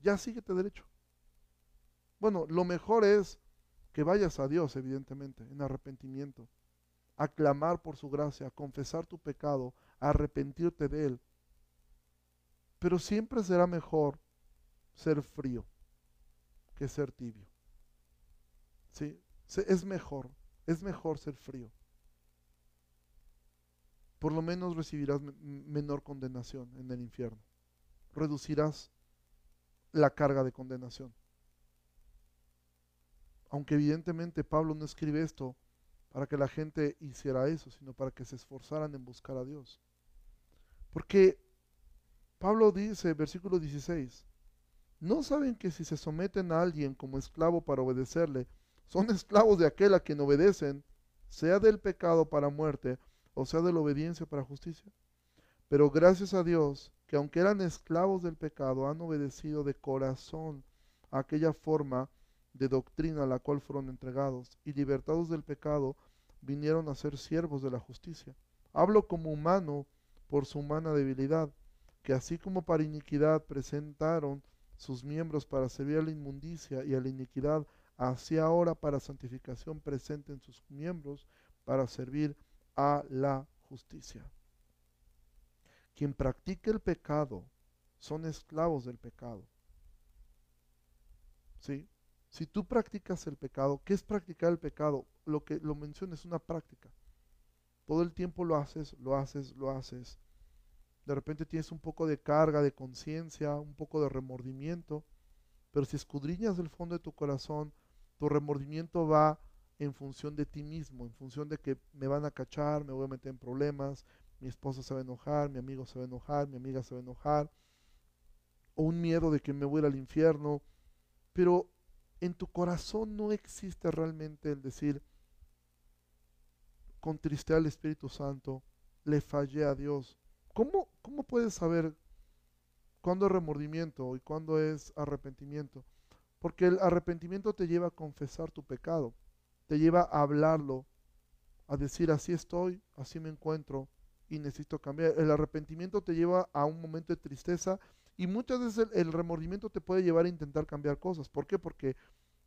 Ya síguete derecho. Bueno, lo mejor es que vayas a Dios, evidentemente, en arrepentimiento, a clamar por su gracia, a confesar tu pecado, a arrepentirte de él. Pero siempre será mejor ser frío que ser tibio. ¿Sí? Es mejor, es mejor ser frío. Por lo menos recibirás menor condenación en el infierno. Reducirás la carga de condenación. Aunque evidentemente Pablo no escribe esto para que la gente hiciera eso, sino para que se esforzaran en buscar a Dios. Porque Pablo dice, versículo 16, ¿no saben que si se someten a alguien como esclavo para obedecerle, son esclavos de aquel a quien obedecen, sea del pecado para muerte, o sea de la obediencia para justicia. Pero gracias a Dios, que aunque eran esclavos del pecado, han obedecido de corazón aquella forma de doctrina a la cual fueron entregados, y libertados del pecado, vinieron a ser siervos de la justicia. Hablo como humano por su humana debilidad, que así como para iniquidad presentaron sus miembros para servir a la inmundicia y a la iniquidad, así ahora para santificación presenten sus miembros para servir a la justicia. Quien practica el pecado son esclavos del pecado. ¿Sí? Si tú practicas el pecado, ¿qué es practicar el pecado? Lo que lo menciona es una práctica. Todo el tiempo lo haces, lo haces, lo haces. De repente tienes un poco de carga de conciencia, un poco de remordimiento, pero si escudriñas el fondo de tu corazón, tu remordimiento va en función de ti mismo, en función de que me van a cachar, me voy a meter en problemas, mi esposa se va a enojar, mi amigo se va a enojar, mi amiga se va a enojar, o un miedo de que me voy a ir al infierno, pero en tu corazón no existe realmente el decir, contristé al Espíritu Santo, le fallé a Dios. ¿Cómo, cómo puedes saber cuándo es remordimiento y cuándo es arrepentimiento? Porque el arrepentimiento te lleva a confesar tu pecado, te lleva a hablarlo, a decir así estoy, así me encuentro y necesito cambiar. El arrepentimiento te lleva a un momento de tristeza y muchas veces el, remordimiento te puede llevar a intentar cambiar cosas. ¿Por qué? Porque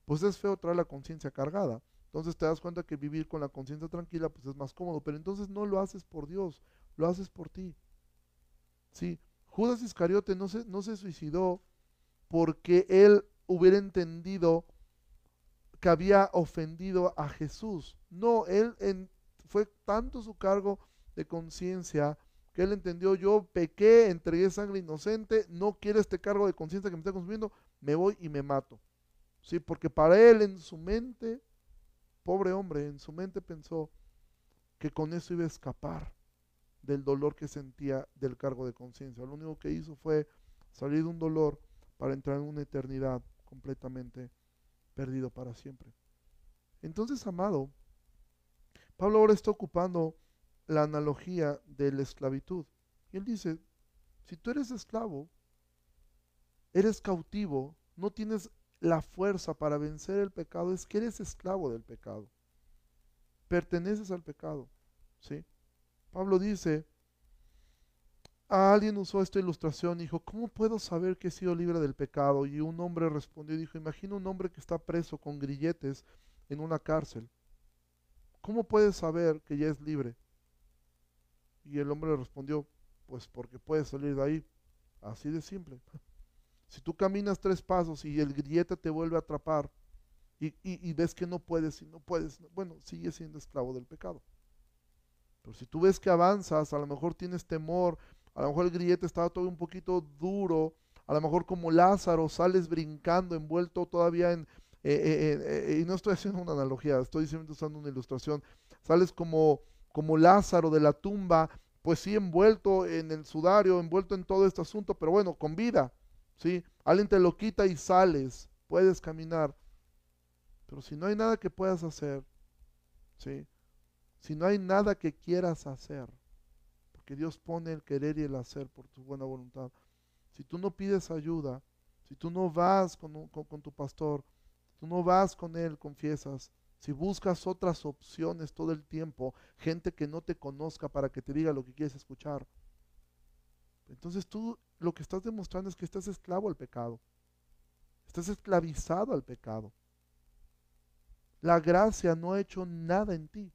pues es feo traer la conciencia cargada. Entonces te das cuenta que vivir con la conciencia tranquila pues es más cómodo, pero entonces no lo haces por Dios, lo haces por ti. Sí, Judas Iscariote no se, no se suicidó porque él hubiera entendido que había ofendido a Jesús. No, él fue tanto su cargo de conciencia que él entendió, yo pequé, entregué sangre inocente, no quiero este cargo de conciencia que me está consumiendo, me voy y me mato. Sí, porque para él en su mente, pobre hombre, en su mente pensó que con eso iba a escapar del dolor que sentía del cargo de conciencia. Lo único que hizo fue salir de un dolor para entrar en una eternidad completamente perdido para siempre. Entonces, amado, Pablo ahora está ocupando la analogía de la esclavitud. Él dice, si tú eres esclavo, eres cautivo, no tienes la fuerza para vencer el pecado, es que eres esclavo del pecado. Perteneces al pecado. ¿sí? Pablo dice, alguien usó esta ilustración y dijo, ¿cómo puedo saber que he sido libre del pecado? Y un hombre respondió y dijo, imagina un hombre que está preso con grilletes en una cárcel. ¿Cómo puedes saber que ya es libre? Y el hombre respondió, pues porque puedes salir de ahí. Así de simple. Si tú caminas tres pasos y el grillete te vuelve a atrapar y, ves que no puedes y no puedes, bueno, sigue siendo esclavo del pecado. Pero si tú ves que avanzas, a lo mejor tienes temor, a lo mejor el grillete estaba todo un poquito duro, a lo mejor como Lázaro sales brincando, envuelto todavía en... Eh, eh, eh, y no estoy haciendo una analogía, estoy simplemente usando una ilustración. Sales como, como Lázaro de la tumba, pues sí, envuelto en el sudario, envuelto en todo este asunto, pero bueno, con vida, ¿sí? Alguien te lo quita y sales, puedes caminar. Pero si no hay nada que puedas hacer, ¿sí? Si no hay nada que quieras hacer, porque Dios pone el querer y el hacer por tu buena voluntad. Si tú no pides ayuda, si tú no vas con, con tu pastor, si tú no vas con él, confiesas, si buscas otras opciones todo el tiempo, gente que no te conozca para que te diga lo que quieres escuchar, entonces tú lo que estás demostrando es que estás esclavo al pecado. Estás esclavizado al pecado. La gracia no ha hecho nada en ti.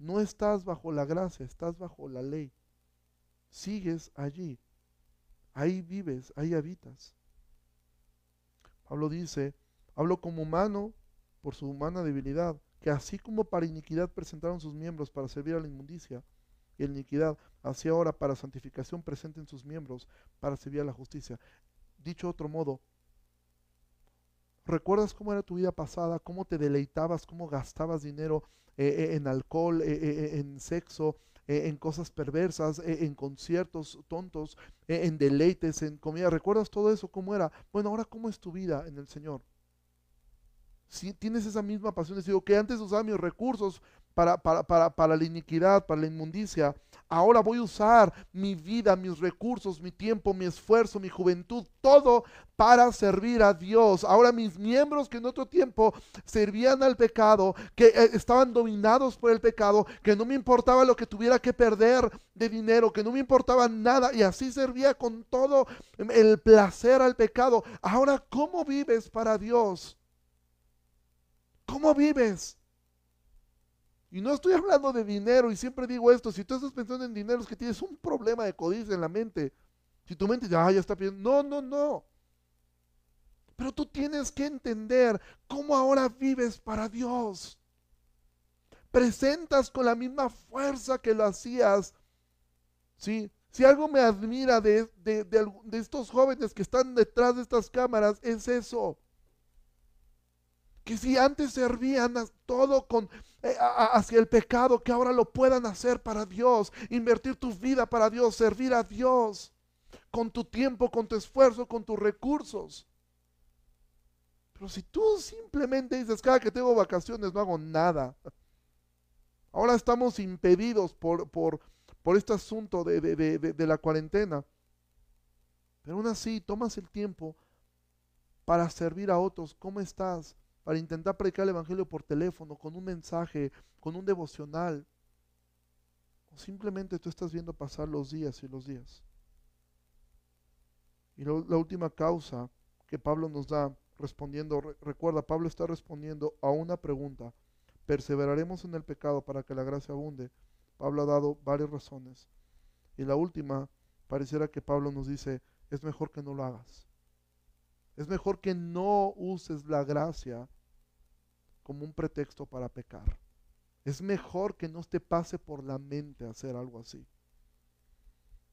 No estás bajo la gracia, estás bajo la ley. Sigues allí. Ahí vives, ahí habitas. Pablo dice, hablo como humano por su humana debilidad, que así como para iniquidad presentaron sus miembros para servir a la inmundicia y la iniquidad, así ahora para santificación presenten sus miembros para servir a la justicia. Dicho otro modo, ¿recuerdas cómo era tu vida pasada? ¿Cómo te deleitabas? ¿Cómo gastabas dinero eh, eh, en alcohol, eh, en sexo, en cosas perversas, en conciertos tontos, en deleites, en comida? ¿Recuerdas todo eso? ¿Cómo era? Bueno, ahora ¿cómo es tu vida en el Señor? si tienes esa misma pasión, decir, que antes usaba mis recursos para, para, para, para, la iniquidad, para la inmundicia, ahora voy a usar mi vida, mis recursos, mi tiempo, mi esfuerzo, mi juventud, todo para servir a Dios. Ahora mis miembros que en otro tiempo servían al pecado, que eh, estaban dominados por el pecado, que no me importaba lo que tuviera que perder de dinero, que no me importaba nada y así servía con todo el placer al pecado. Ahora, ¿cómo vives para Dios? ¿Cómo vives? Y no estoy hablando de dinero, y siempre digo esto, si tú estás pensando en dinero es que tienes un problema de codicia en la mente. Si tu mente dice, ah, ya está pidiendo, no, no, no. Pero tú tienes que entender cómo ahora vives para Dios. Presentas con la misma fuerza que lo hacías. ¿Sí? Si algo me admira de, de estos jóvenes que están detrás de estas cámaras, es eso que si antes servían todo con eh, hacia el pecado, que ahora lo puedan hacer para Dios, invertir tu vida para Dios, servir a Dios con tu tiempo, con tu esfuerzo, con tus recursos. Pero si tú simplemente dices, cada que tengo vacaciones no hago nada, ahora estamos impedidos por, por, por este asunto de, de, de la cuarentena, pero aún así tomas el tiempo para servir a otros, ¿cómo estás? Para intentar predicar el Evangelio por teléfono, con un mensaje, con un devocional. O simplemente tú estás viendo pasar los días y los días. Y la última causa que Pablo nos da respondiendo, recuerda, Pablo está respondiendo a una pregunta. ¿Perseveraremos en el pecado para que la gracia abunde? Pablo ha dado varias razones. Y la última, pareciera que Pablo nos dice, es mejor que no lo hagas. Es mejor que no uses la gracia como un pretexto para pecar. Es mejor que no te pase por la mente hacer algo así.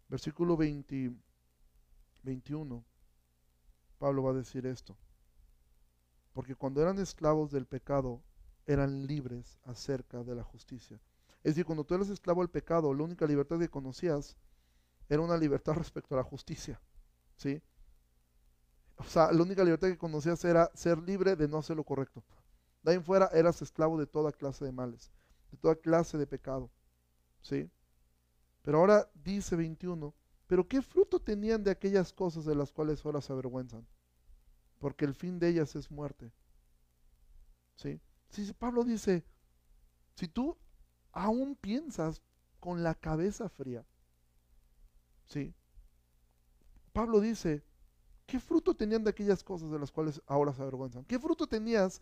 Versículo 21. Pablo va a decir esto. Porque cuando eran esclavos del pecado, eran libres acerca de la justicia. Es decir, cuando tú eres esclavo del pecado, la única libertad que conocías era una libertad respecto a la justicia. ¿Sí? O sea, la única libertad que conocías era ser libre de no hacer lo correcto. De ahí en fuera eras esclavo de toda clase de males, de toda clase de pecado. ¿Sí? Pero ahora dice 21, pero ¿qué fruto tenían de aquellas cosas de las cuales ahora se avergüenzan? Porque el fin de ellas es muerte. ¿Sí? Si Pablo dice, si tú aún piensas con la cabeza fría, ¿sí? Pablo dice, ¿Qué fruto tenían de aquellas cosas de las cuales ahora se avergüenzan? ¿Qué fruto tenías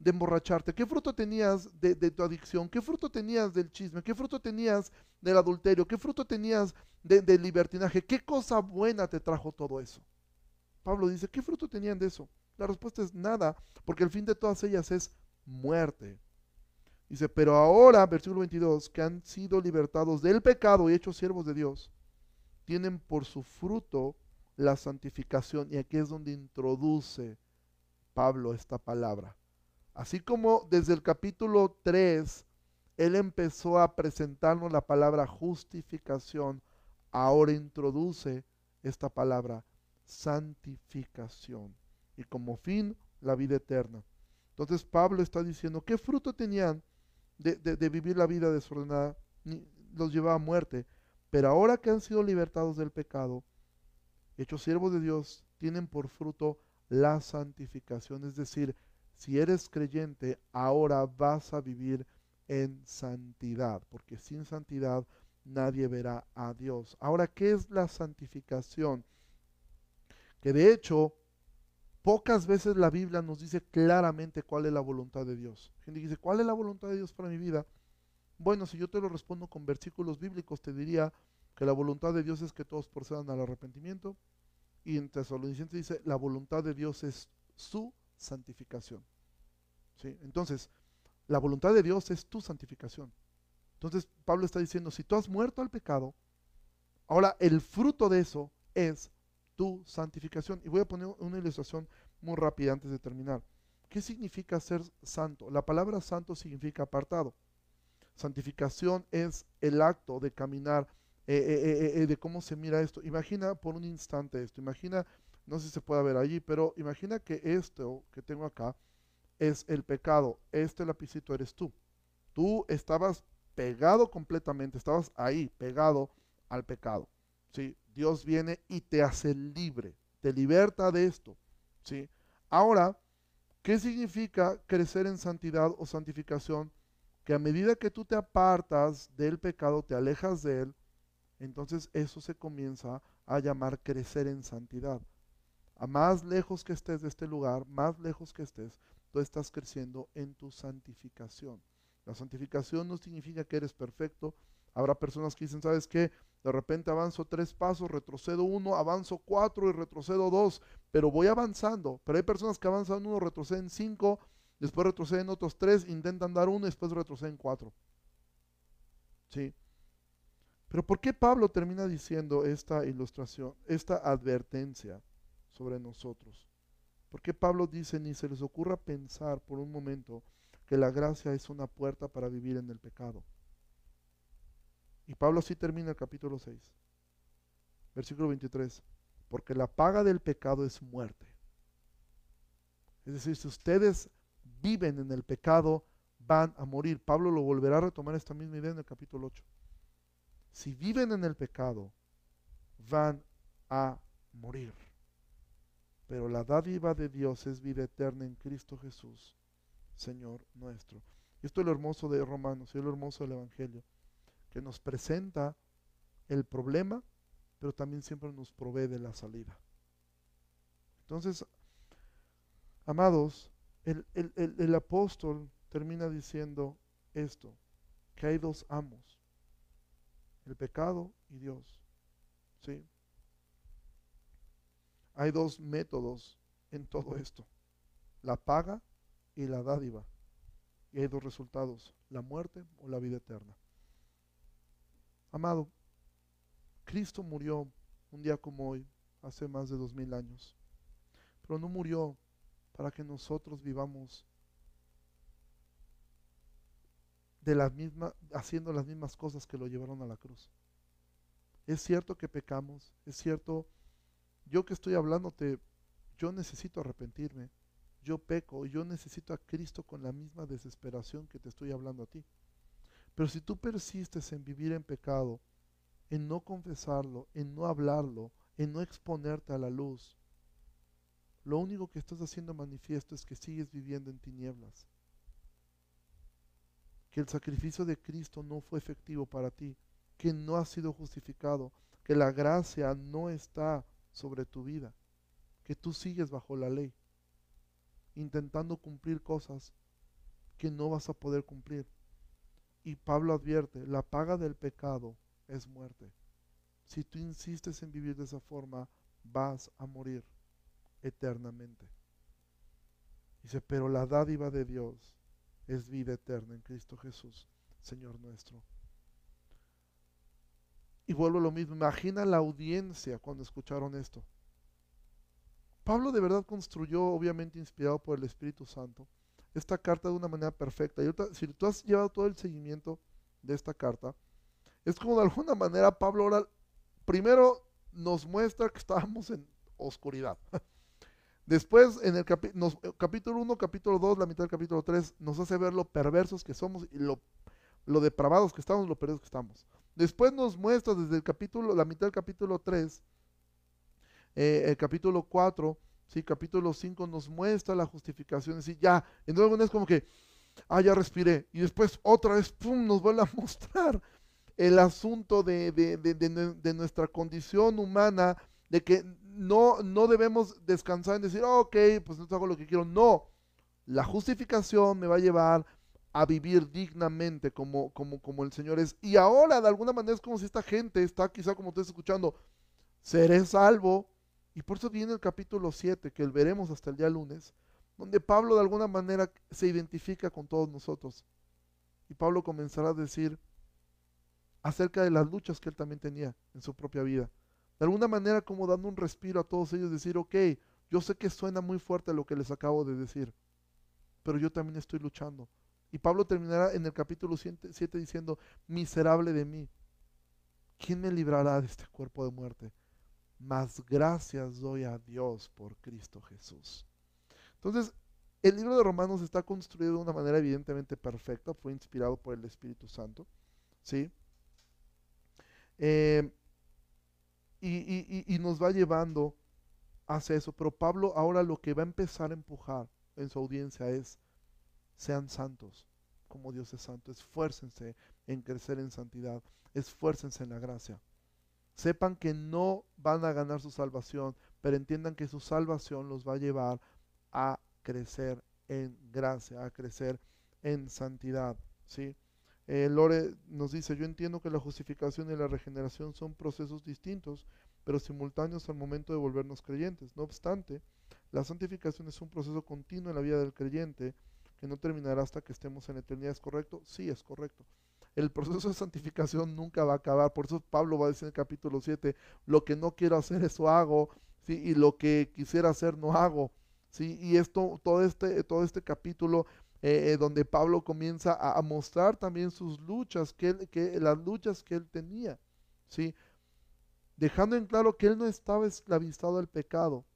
de emborracharte? ¿Qué fruto tenías de, tu adicción? ¿Qué fruto tenías del chisme? ¿Qué fruto tenías del adulterio? ¿Qué fruto tenías del libertinaje? ¿Qué cosa buena te trajo todo eso? Pablo dice, ¿qué fruto tenían de eso? La respuesta es nada, porque el fin de todas ellas es muerte. Dice, pero ahora, versículo 22, que han sido libertados del pecado y hechos siervos de Dios, tienen por su fruto la santificación. Y aquí es donde introduce Pablo esta palabra. Así como desde el capítulo 3, él empezó a presentarnos la palabra justificación, ahora introduce esta palabra santificación. Y como fin, la vida eterna. Entonces Pablo está diciendo, ¿qué fruto tenían de, de vivir la vida desordenada? Los llevaba a muerte. Pero ahora que han sido libertados del pecado, hechos siervos de Dios, tienen por fruto la santificación. Es decir, si eres creyente, ahora vas a vivir en santidad, porque sin santidad nadie verá a Dios. Ahora, ¿qué es la santificación? Que de hecho, pocas veces la Biblia nos dice claramente cuál es la voluntad de Dios. Gente dice, ¿cuál es la voluntad de Dios para mi vida? Bueno, si yo te lo respondo con versículos bíblicos, te diría que la voluntad de Dios es que todos procedan al arrepentimiento. Y en Tesalonicenses dice, la voluntad de Dios es su santificación. ¿Sí? Entonces, la voluntad de Dios es tu santificación. Entonces, Pablo está diciendo, si tú has muerto al pecado, ahora el fruto de eso es tu santificación. Y voy a poner una ilustración muy rápida antes de terminar. ¿Qué significa ser santo? La palabra santo significa apartado. Santificación es el acto de caminar, eh, eh, eh, de cómo se mira esto. Imagina por un instante esto, imagina, no sé si se puede ver allí, pero imagina que esto que tengo acá es el pecado, este lapicito eres tú. Tú estabas pegado completamente, estabas ahí, pegado al pecado. ¿sí? Dios viene y te hace libre, te liberta de esto. ¿sí? Ahora, ¿qué significa crecer en santidad o santificación? que a medida que tú te apartas del pecado, te alejas de él, entonces eso se comienza a llamar crecer en santidad. A más lejos que estés de este lugar, más lejos que estés, tú estás creciendo en tu santificación. La santificación no significa que eres perfecto. Habrá personas que dicen, ¿sabes qué? De repente avanzo tres pasos, retrocedo uno, avanzo cuatro y retrocedo dos, pero voy avanzando. Pero hay personas que avanzan uno, retroceden cinco, después retroceden otros tres, intentan dar uno y después retroceden cuatro. ¿Sí? Pero ¿por qué Pablo termina diciendo esta ilustración, esta advertencia sobre nosotros? ¿Por qué Pablo dice, ni se les ocurra pensar por un momento que la gracia es una puerta para vivir en el pecado? Y Pablo así termina el capítulo 6, versículo 23, porque la paga del pecado es muerte. Es decir, si ustedes viven en el pecado van a morir. Pablo lo volverá a retomar esta misma idea en el capítulo 8. Si viven en el pecado, van a morir. Pero la dádiva de Dios es vida eterna en Cristo Jesús, Señor nuestro. Y esto es lo hermoso de Romanos y es lo hermoso del Evangelio, que nos presenta el problema, pero también siempre nos provee de la salida. Entonces, amados, el, apóstol termina diciendo esto, que hay dos amos, el pecado y Dios. ¿sí? Hay dos métodos en todo esto, la paga y la dádiva. Y hay dos resultados, la muerte o la vida eterna. Amado, Cristo murió un día como hoy, hace más de dos mil años, pero no murió para que nosotros vivamos de la misma, haciendo las mismas cosas que lo llevaron a la cruz. Es cierto que pecamos, es cierto, yo que estoy hablándote, yo necesito arrepentirme, yo peco, yo necesito a Cristo con la misma desesperación que te estoy hablando a ti. Pero si tú persistes en vivir en pecado, en no confesarlo, en no hablarlo, en no exponerte a la luz, lo único que estás haciendo manifiesto es que sigues viviendo en tinieblas. Que el sacrificio de Cristo no fue efectivo para ti, que no has sido justificado, que la gracia no está sobre tu vida, que tú sigues bajo la ley, intentando cumplir cosas que no vas a poder cumplir. Y Pablo advierte, la paga del pecado es muerte. Si tú insistes en vivir de esa forma, vas a morir eternamente. Dice, pero la dádiva de Dios es vida eterna en Cristo Jesús, Señor nuestro. Y vuelvo a lo mismo, imagina la audiencia cuando escucharon esto. Pablo de verdad construyó, obviamente inspirado por el Espíritu Santo, esta carta de una manera perfecta. Y si tú has llevado todo el seguimiento de esta carta, es como de alguna manera Pablo ahora primero nos muestra que estábamos en oscuridad. Después, en el capítulo 1, capítulo 2, la mitad del capítulo 3, nos hace ver lo perversos que somos y lo, depravados que estamos, lo perversos que estamos. Después nos muestra desde el capítulo, la mitad del capítulo 3, eh, el capítulo 4, ¿sí? capítulo 5 nos muestra la justificación. Es decir, ya, en luego es como que, ah, ya respiré. Y después otra vez, pum, nos vuelve a mostrar el asunto de, de, de nuestra condición humana, de que no, no debemos descansar en decir, ok, pues no hago lo que quiero. No, la justificación me va a llevar a vivir dignamente como, como, como el Señor es. Y ahora, de alguna manera, es como si esta gente está quizá como ustedes escuchando, seré salvo. Y por eso viene el capítulo 7, que veremos hasta el día lunes, donde Pablo de alguna manera se identifica con todos nosotros. Y Pablo comenzará a decir acerca de las luchas que él también tenía en su propia vida. De alguna manera como dando un respiro a todos ellos, decir, ok, yo sé que suena muy fuerte lo que les acabo de decir, pero yo también estoy luchando. Y Pablo terminará en el capítulo 7 diciendo, miserable de mí, ¿quién me librará de este cuerpo de muerte? Más gracias doy a Dios por Cristo Jesús. Entonces, el libro de Romanos está construido de una manera evidentemente perfecta, fue inspirado por el Espíritu Santo, ¿sí? Eh, y, nos va llevando hacia eso. Pero Pablo ahora lo que va a empezar a empujar en su audiencia es, sean santos, como Dios es santo, esfuércense en crecer en santidad, esfuércense en la gracia. Sepan que no van a ganar su salvación, pero entiendan que su salvación los va a llevar a crecer en gracia, a crecer en santidad. ¿sí? Eh, Lore nos dice, yo entiendo que la justificación y la regeneración son procesos distintos, pero simultáneos al momento de volvernos creyentes. No obstante, la santificación es un proceso continuo en la vida del creyente que no terminará hasta que estemos en eternidad. ¿Es correcto? Sí, es correcto. El proceso de santificación nunca va a acabar. Por eso Pablo va a decir en el capítulo 7, lo que no quiero hacer, eso hago, ¿sí? y lo que quisiera hacer, no hago. ¿sí? Y esto, todo este, todo este capítulo eh, eh, donde Pablo comienza a, mostrar también sus luchas, que, que, las luchas que él tenía, ¿sí? Dejando en claro que él no estaba esclavizado al pecado,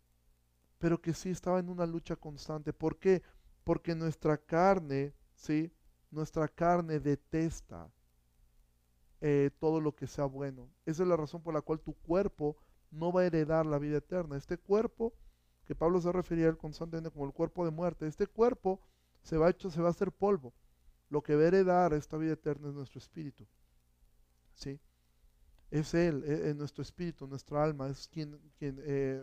pero que sí estaba en una lucha constante. ¿Por qué? Porque nuestra carne, ¿sí? Nuestra carne detesta eh, todo lo que sea bueno. Esa es la razón por la cual tu cuerpo no va a heredar la vida eterna. Este cuerpo, que Pablo se refería al constantemente como el cuerpo de muerte, este cuerpo se va, a hecho, se va a hacer polvo. Lo que va a heredar esta vida eterna es nuestro espíritu. ¿Sí? Es Él, es, e, nuestro espíritu, nuestra alma, es quien, quien eh,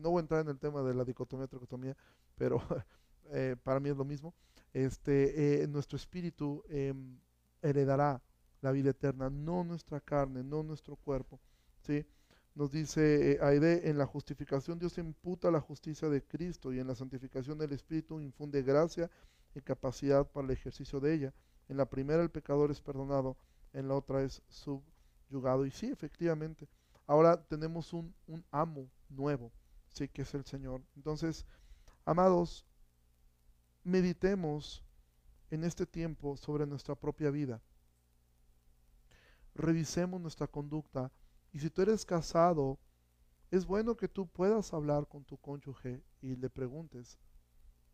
no voy a entrar en el tema de la dicotomía, tricotomía, pero eh, para mí es lo mismo. Este, eh, nuestro espíritu em, heredará la vida eterna, no nuestra carne, no nuestro cuerpo. ¿sí? Nos dice eh, Aide, en la justificación Dios imputa la justicia de Cristo y en la santificación del Espíritu infunde gracia y capacidad para el ejercicio de ella. En la primera el pecador es perdonado, en la otra es subyugado. Y sí, efectivamente, ahora tenemos un, amo nuevo, sí que es el Señor. Entonces, amados, meditemos en este tiempo sobre nuestra propia vida. Revisemos nuestra conducta y si tú eres casado, es bueno que tú puedas hablar con tu cónyuge y le preguntes,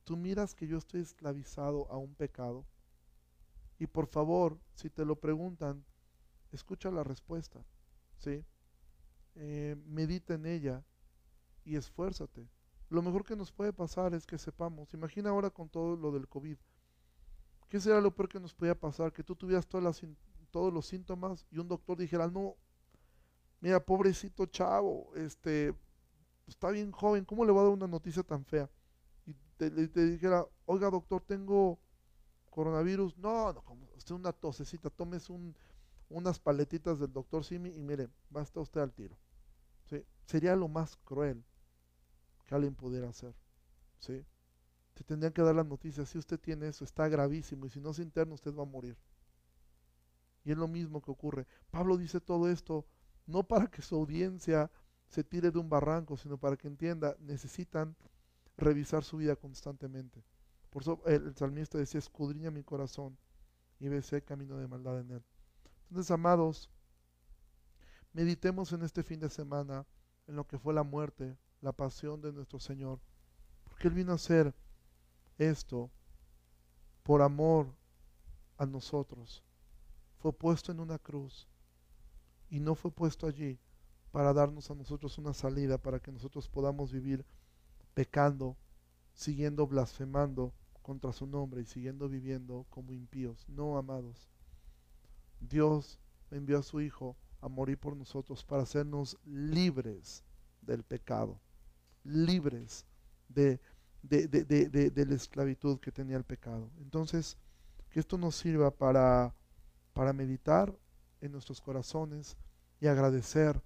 ¿tú miras que yo estoy esclavizado a un pecado? Y por favor, si te lo preguntan, escucha la respuesta, ¿sí? Eh, medita en ella y esfuérzate. Lo mejor que nos puede pasar es que sepamos, imagina ahora con todo lo del COVID, ¿qué sería lo peor que nos podía pasar? Que tú tuvieras todos los síntomas y un doctor dijera, no, mira, pobrecito chavo, este, está bien joven, ¿cómo le va a dar una noticia tan fea? Te, dijera, oiga doctor, tengo coronavirus, no, no, como usted una tosecita, tomes un, unas paletitas del doctor Simi y mire, va a estar usted al tiro. ¿sí? Sería lo más cruel que alguien pudiera hacer. ¿sí? Te tendrían que dar las noticias, si usted tiene eso, está gravísimo y si no se interna usted va a morir. Y es lo mismo que ocurre. Pablo dice todo esto no para que su audiencia se tire de un barranco, sino para que entienda, necesitan revisar su vida constantemente. Por eso el, salmista decía, escudriña mi corazón y ve si camino de maldad en él. Entonces, amados, meditemos en este fin de semana en lo que fue la muerte, la pasión de nuestro Señor, porque Él vino a hacer esto por amor a nosotros. Fue puesto en una cruz y no fue puesto allí para darnos a nosotros una salida para que nosotros podamos vivir pecando, siguiendo blasfemando contra su nombre y siguiendo viviendo como impíos. No, amados. Dios envió a su Hijo a morir por nosotros para hacernos libres del pecado, libres de, de, de, de, la esclavitud que tenía el pecado. Entonces, que esto nos sirva para, para meditar en nuestros corazones y agradecer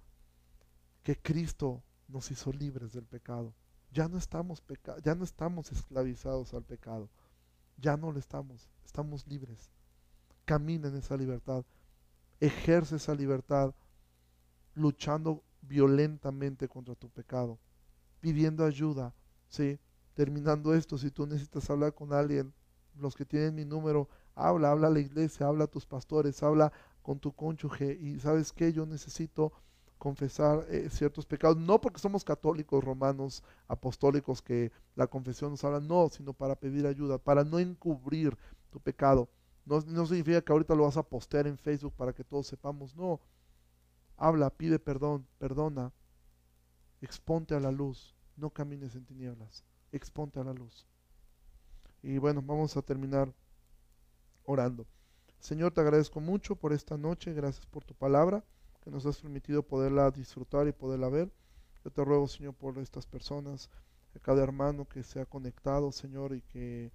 que Cristo nos hizo libres del pecado. Ya no estamos ya no estamos esclavizados al pecado. Ya no lo estamos, estamos libres. Camina en esa libertad. Ejerce esa libertad luchando violentamente contra tu pecado, pidiendo ayuda, ¿sí? Terminando esto, si tú necesitas hablar con alguien, los que tienen mi número, habla, habla a la iglesia, habla a tus pastores, habla con tu cónyuge y sabes que yo necesito confesar eh, ciertos pecados, no porque somos católicos, romanos, apostólicos, que la confesión nos habla, no, sino para pedir ayuda, para no encubrir tu pecado. No, no significa que ahorita lo vas a postear en Facebook para que todos sepamos, no. Habla, pide perdón, perdona, exponte a la luz, no camines en tinieblas, exponte a la luz. Y bueno, vamos a terminar orando. Señor, te agradezco mucho por esta noche, gracias por tu palabra que nos has permitido poderla disfrutar y poderla ver. Yo te ruego, Señor, por estas personas, a cada hermano que se ha conectado, Señor, y que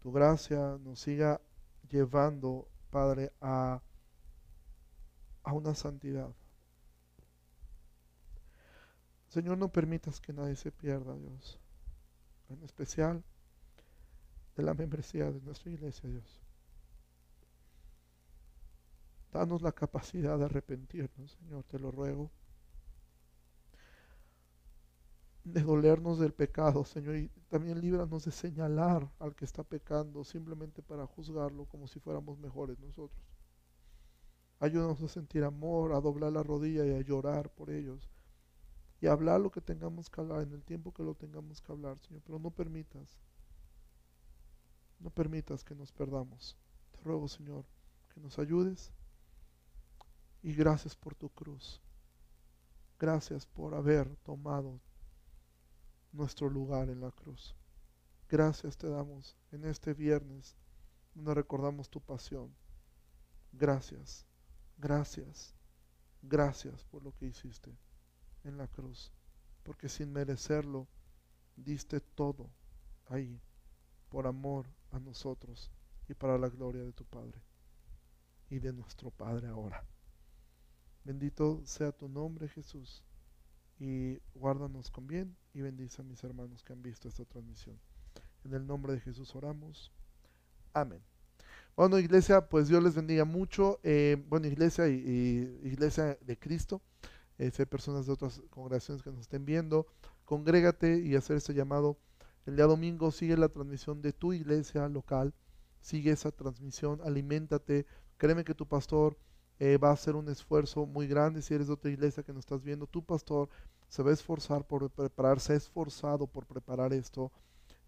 tu gracia nos siga llevando, Padre, a, a una santidad. Señor, no permitas que nadie se pierda, Dios. En especial de la membresía de nuestra iglesia, Dios. Danos la capacidad de arrepentirnos, Señor, te lo ruego. De dolernos del pecado, Señor, y también líbranos de señalar al que está pecando simplemente para juzgarlo como si fuéramos mejores nosotros. Ayúdanos a sentir amor, a doblar la rodilla y a llorar por ellos. Y a hablar lo que tengamos que hablar en el tiempo que lo tengamos que hablar, Señor. Pero no permitas, no permitas que nos perdamos. Te ruego, Señor, que nos ayudes y gracias por tu cruz. Gracias por haber tomado nuestro lugar en la cruz. Gracias te damos en este viernes donde recordamos tu pasión. Gracias, gracias, gracias por lo que hiciste en la cruz. Porque sin merecerlo, diste todo ahí por amor a nosotros y para la gloria de tu Padre y de nuestro Padre ahora. Bendito sea tu nombre, Jesús. Y guárdanos con bien y bendice a mis hermanos que han visto esta transmisión. En el nombre de Jesús oramos. Amén. Bueno, iglesia, pues Dios les bendiga mucho. Eh, bueno, iglesia y, iglesia de Cristo. Eh, si hay personas de otras congregaciones que nos estén viendo, congrégate y hacer ese llamado. El día domingo sigue la transmisión de tu iglesia local. Sigue esa transmisión, aliméntate. Créeme que tu pastor eh, va a ser un esfuerzo muy grande si eres de otra iglesia que nos estás viendo. Tu pastor se va a esforzar por prepararse, se ha esforzado por preparar esto.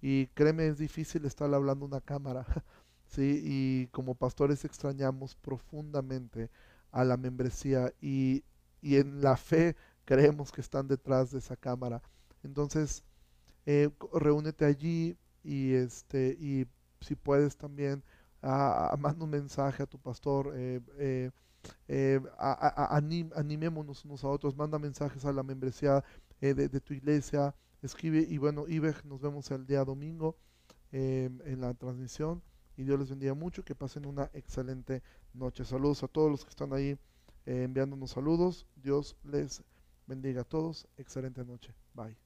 Y créeme, es difícil estar hablando una cámara. ¿sí? Y como pastores extrañamos profundamente a la membresía y, y en la fe creemos que están detrás de esa cámara. Entonces, eh, reúnete allí y, este, y si puedes también, a, manda un mensaje a tu pastor. Eh, eh eh, animémonos unos a otros, manda mensajes a la membresía eh, de, tu iglesia, escribe y bueno, Iber, nos vemos el día domingo em, en la transmisión y Dios les bendiga mucho, que pasen una excelente noche. Saludos a todos los que están ahí eh, enviándonos saludos, Dios les bendiga a todos, excelente noche, bye.